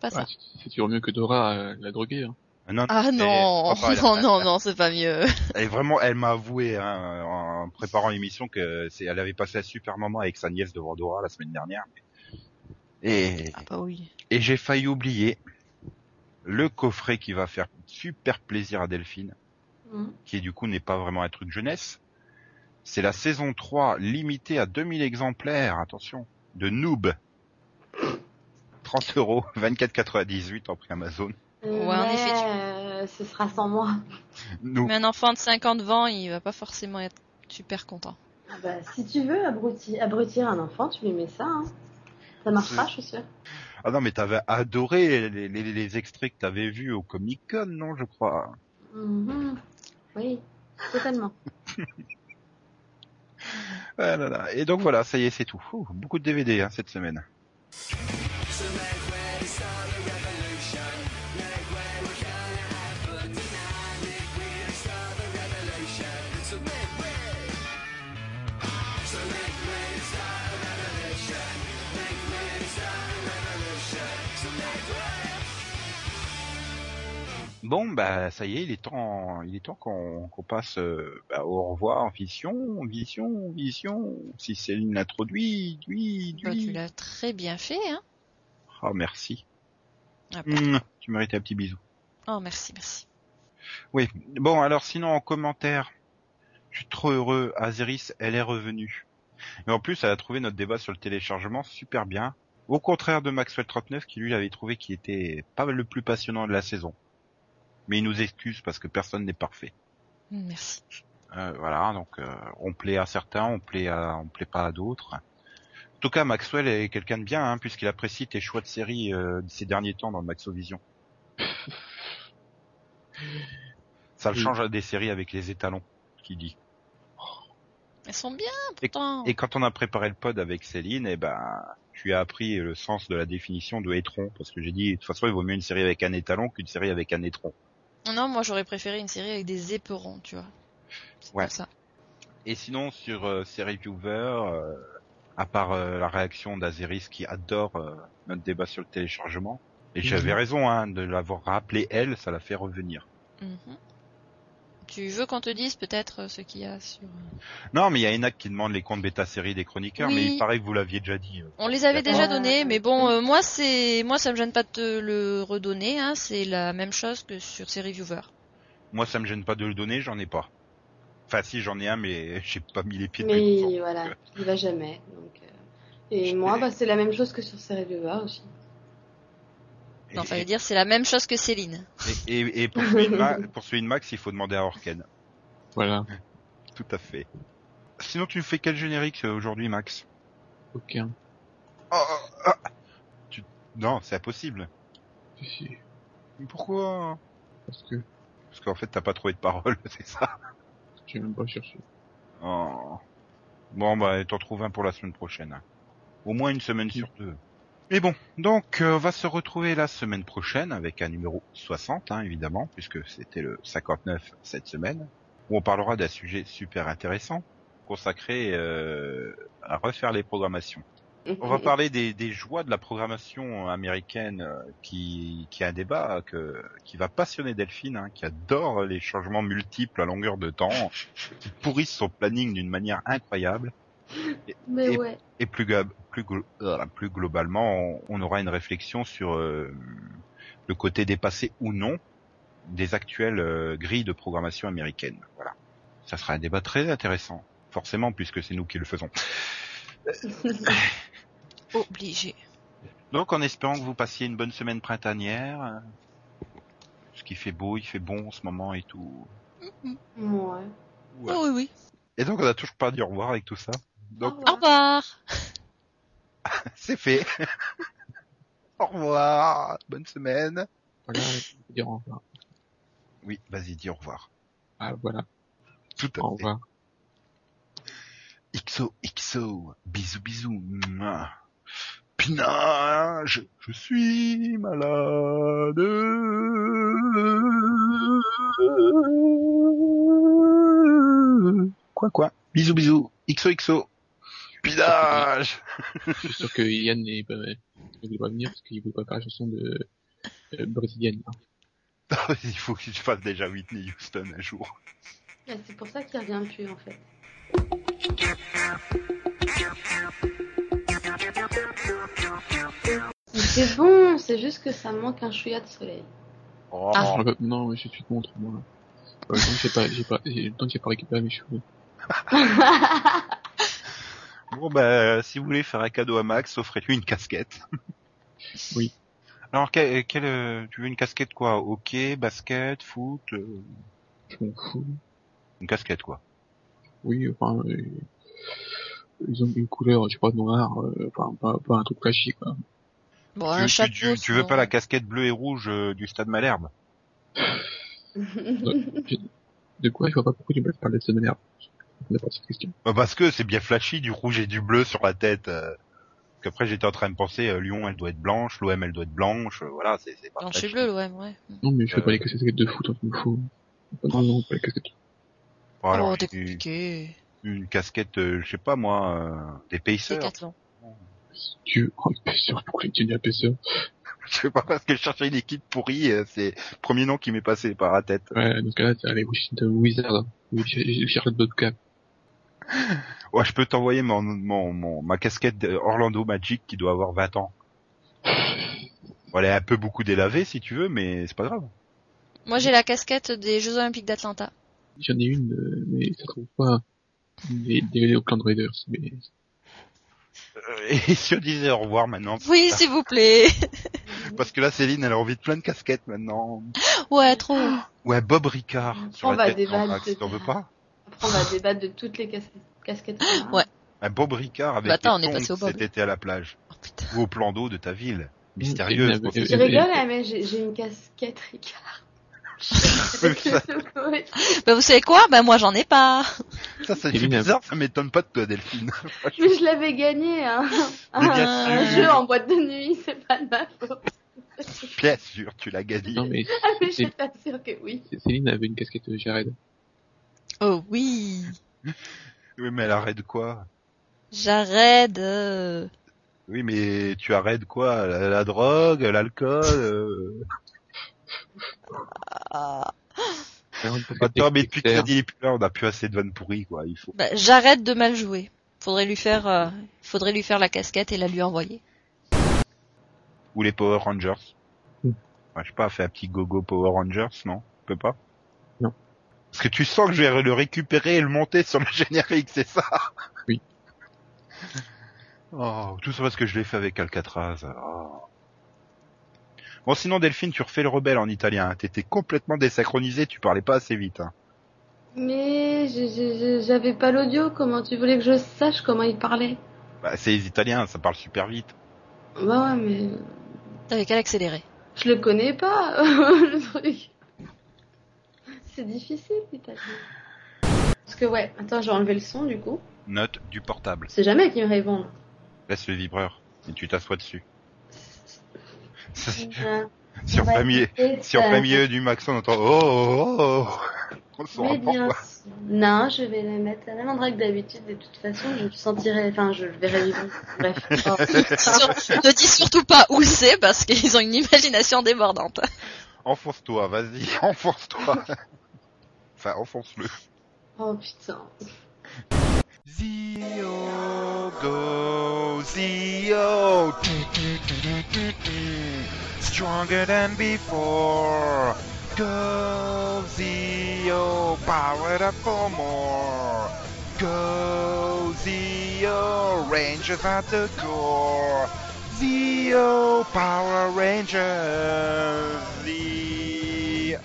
Pas ça. Ouais, c'est- c'est toujours mieux que Dora euh, la droguée. Hein. Non, Ah non, papa, elle- non, non, non, c'est pas mieux. Elle, vraiment, elle m'a avoué hein, en préparant l'émission que c'est, elle avait passé un super moment avec sa nièce devant Dora la semaine dernière. Et, Ah bah oui. et j'ai failli oublier le coffret qui va faire super plaisir à Delphine. Mhm. qui du coup n'est pas vraiment un truc jeunesse. C'est la saison 3 limitée à 2000 exemplaires, attention, de Noob. 30 euros, 24,98 en prix Amazon. Euh, Ouais, en effet, tu- euh, ce sera sans moi. Noob. Mais un enfant de 50 ans, il va pas forcément être super content. Ah bah, si tu veux abrutir, abrutir un enfant, tu lui mets ça. Hein. Ça marchera, je suis sûre. Ah non, mais t'avais adoré les, les, les extraits que t'avais vus au Comic Con, non, je crois. Mhm. Oui, totalement. Ah. Et donc voilà, ça y est, c'est tout. Beaucoup de DVD hein, cette semaine. Bon, bah ça y est, il est temps, il est temps qu'on passe euh, bah, au revoir, vision, vision, vision. Si Céline l'introduit, oui, Bah, tu l'as très bien fait, hein Oh merci. Ah, Mouah, tu mérites un petit bisou. Oh, merci, merci. Oui. Bon, alors sinon en commentaire, je suis trop heureux. Azeris, elle est revenue. Et en plus, elle a trouvé notre débat sur le téléchargement super bien. Au contraire de Maxwell 39 qui lui avait trouvé qu'il était pas le plus passionnant de la saison. Mais il nous excuse parce que personne n'est parfait. Merci. Euh, voilà, donc euh, on plaît à certains, on plaît à, on plaît pas à d'autres. En tout cas, Maxwell est quelqu'un de bien, hein, puisqu'il apprécie tes choix de série euh, ces derniers temps dans Maxovision. Ça le Oui. change à des séries avec les étalons, qu'il dit. Elles sont bien, pourtant. Et quand on a préparé le pod avec Céline, eh ben, lui ai appris le sens de la définition de étron, parce que j'ai dit, de toute façon, il vaut mieux une série avec un étalon qu'une série avec un étron. Non, moi j'aurais préféré une série avec des éperons, tu vois. Ouais. ça. Et sinon, sur euh, ces reviewers, euh, à part euh, la réaction d'Azeris qui adore euh, notre débat sur le téléchargement, et j'avais Mhm. raison hein, de l'avoir rappelé elle, ça l'a fait revenir. Mhm. Tu veux qu'on te dise peut-être euh, ce qu'il y a sur... Non, mais il y a Enac qui demande les comptes bêta série des chroniqueurs, Oui. mais il paraît que vous l'aviez déjà dit. euh. On les avait déjà donnés, mais bon, euh, moi c'est, moi ça me gêne pas de te le redonner. Hein, c'est la même chose que sur ces reviewers. Moi, ça me gêne pas de le donner, j'en ai pas. Enfin, si j'en ai un, mais j'ai pas mis les pieds dedans. Mais voilà, il va jamais. Donc, euh, Et moi, bah, c'est la même chose que sur ces reviewers aussi. Non, Et- fallait dire c'est la même chose que Céline. Et, et, et pour, celui de Ma- pour celui de Max, il faut demander à Orken. Voilà. Tout à fait. Sinon, tu fais quel générique euh, aujourd'hui, Max? Aucun. Oh. Tu... Non, c'est impossible. Si, si. Pourquoi? Parce que Parce qu'en fait, t'as pas trouvé de parole, c'est ça? j'ai même pas cherché. Oh. Bon, bah, t'en trouves un pour la semaine prochaine. Au moins une semaine sur deux. Mais bon, donc euh, on va se retrouver la semaine prochaine avec un numéro 60, hein, évidemment, puisque c'était le 59 cette semaine, où on parlera d'un sujet super intéressant, consacré euh, à refaire les programmations. On va parler des, joies de la programmation américaine euh, qui, qui a un débat qui va passionner Delphine, hein, qui adore les changements multiples à longueur de temps, qui pourrissent son planning d'une manière incroyable. Mais et- ouais. Et plus, euh, plus globalement, on, on aura une réflexion sur euh, le côté dépassé ou non des actuelles euh, grilles de programmation américaines. Voilà. Ça sera un débat très intéressant, forcément, puisque c'est nous qui le faisons. Obligé. Donc en espérant que vous passiez une bonne semaine printanière, ce qui fait beau, il fait bon en ce moment et tout. Ouais. Ouais. Oh, oui, oui. Et donc on a toujours pas dit au revoir avec tout ça. Donc Au Au revoir. c'est fait. au revoir, bonne semaine. Voilà, je vais dire au revoir. Oui, vas-y, dis au revoir. Ah, voilà. Tout à Au fait. revoir. XO, XO, bisous, bisous. Mouah. Pina, je, je suis malade. Quoi, quoi? Bisous, bisous. XO, XO. Pinage Je suis sûr que Yann n'est pas, ne voulait pas venir parce qu'il voulait pas faire la chanson de euh, brésilienne. hein. Il faut que je fasse déjà Whitney Houston un jour. Ouais, C'est pour ça qu'il revient plus en fait. Mais C'est bon, c'est juste que ça manque un chouïa de soleil. Oh, Je regarde- Non, mais je suis te montre, moi. Euh, tant que j'ai pas, j'ai pas, j'ai- tant que j'ai pas récupéré mes cheveux. Bon, bah, si vous voulez faire un cadeau à Max, offrez-lui une casquette. Oui. Alors, quel, quel, euh, tu veux une casquette quoi? Hockey, basket, foot euh, Je m'en fous. Une casquette quoi. Oui, enfin, euh, ils ont une couleur, je sais pas, noire, euh, enfin, pas, pas un truc flashy, quoi. Bon, Tu, un tu- chapeau. tu- tu veux pas la casquette bleue et rouge euh, du stade Malherbe? De quoi Je vois pas pourquoi tu me parler de cette manière. Cette question. Bah, Parce que c'est bien flashy du rouge et du bleu sur la tête. Euh... Qu'après j'étais en train de penser euh, Lyon elle doit être blanche, l'OM elle doit être blanche, euh, voilà c'est c'est pas Blanche et bleu, ouais, ouais. Non, mais je fais Euh. pas les casquettes de foot, il me faut. Non, non, pas les casquettes. Bon, alors, oh, t'es une, compliqué. une casquette, euh, je sais pas moi, euh, des. Décathlon. Tu, oh, épaisseur, pourquoi tu dis épaisseur? Je sais pas parce que je cherchais une équipe pourrie, c'est le premier nom qui m'est passé par la tête. Ouais, ce cas-là, c'est je cherche le Bobcat. Ouais, je peux t'envoyer mon, mon, mon, ma casquette de Orlando Magic qui doit avoir 20 ans. Bon, elle est un peu beaucoup délavée si tu veux, mais c'est pas grave. Moi, j'ai la casquette des Jeux Olympiques d'Atlanta. J'en ai une, euh, mais ça trouve pas des, des Oakland Raiders, mais Euh, Et si on disait au revoir maintenant Oui, s'il vous plaît. Parce que là, Céline, elle a envie de plein de casquettes maintenant. Ouais, trop. Ouais, Bob Ricard sur On la va tête. débattre Max, de- t'en veux pas Après, on va débattre de toutes les casquettes. Ouais. Un Bob Ricard avec Bah, attends, les on est passé tongs au Bob. cet été à la plage. Oh, putain. Ou au plan d'eau de ta ville. Ceux Tu qui- rigoles, hein, mais j'ai une casquette Ricard. Bah, vous savez quoi? Bah, moi, j'en ai pas. Ça, ça fait bizarre, ça m'étonne pas de toi, Delphine. Mais je l'avais gagné, hein. Un, jeu en boîte de nuit, c'est pas de ma faute. Bien sûr, tu l'as gagné. non, mais Ah, mais je C'est- t'assure que oui. Céline avait une casquette Jared. Oh oui. Oui, mais elle arrête quoi? J'arrête. euh. Oui, mais tu arrêtes quoi? La, la drogue, l'alcool euh... Ah. Attends, mais depuis que t'as dit les plus là, on a plus assez de vannes pourries, quoi. Il faut. Bah, j'arrête de mal jouer. Faudrait lui faire, euh, faudrait lui faire la casquette et la lui envoyer. Ou les Power Rangers. Hmm. Ouais, je sais pas, fait un petit gogo Power Rangers, non? Tu peux pas? Parce que tu sens que je vais le récupérer et le monter sur le générique, c'est ça? Oui. Oh, tout ça parce que je l'ai fait avec Alcatraz. Oh. Bon, sinon Delphine, tu refais le rebelle en italien. T'étais complètement désynchronisé, tu parlais pas assez vite. Hein. Mais j'avais pas l'audio, comment tu voulais que je sache comment il parlait? Bah, c'est les Italiens, ça parle super vite. Bah ouais, mais T'avais qu'à l'accélérer. je le connais pas, le truc. C'est difficile, l'italien. Parce que ouais, attends, j'ai enlevé le son du coup. Note du portable. C'est jamais qui me répondent. Laisse le vibreur et tu t'assois dessus. si si on va plein milieu, essayer si en plein milieu du max on entend oh oh oh, oh. on saura Mais bien. Non, je vais le mettre à la même endroit que d'habitude. De toute façon, je le sentirai, enfin, je le verrai vivre. Bref. Oh. Ne dis surtout pas où c'est parce qu'ils ont une imagination débordante. Enfonce-toi, vas-y, enfonce-toi. Enfin, enfonce-le. Oh putain. Zio, go, Zio. Stronger than before. Go, Zio, powered up for more. Go, Zio, Rangers at the core. Zio, Power Rangers. Zio,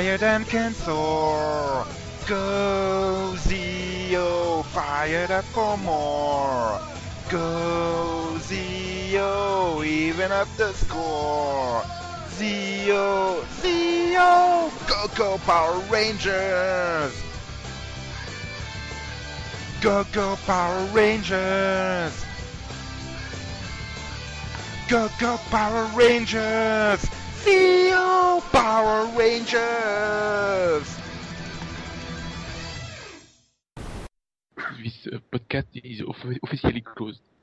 higher than can soar. Go, Zio, fired up for more. Go, Zio, even up the score. Zio, Zio, go, go, Power Rangers. Go, go, Power Rangers. Go, go, Power Rangers. Zio, Power Rangers. This podcast is off- officially closed.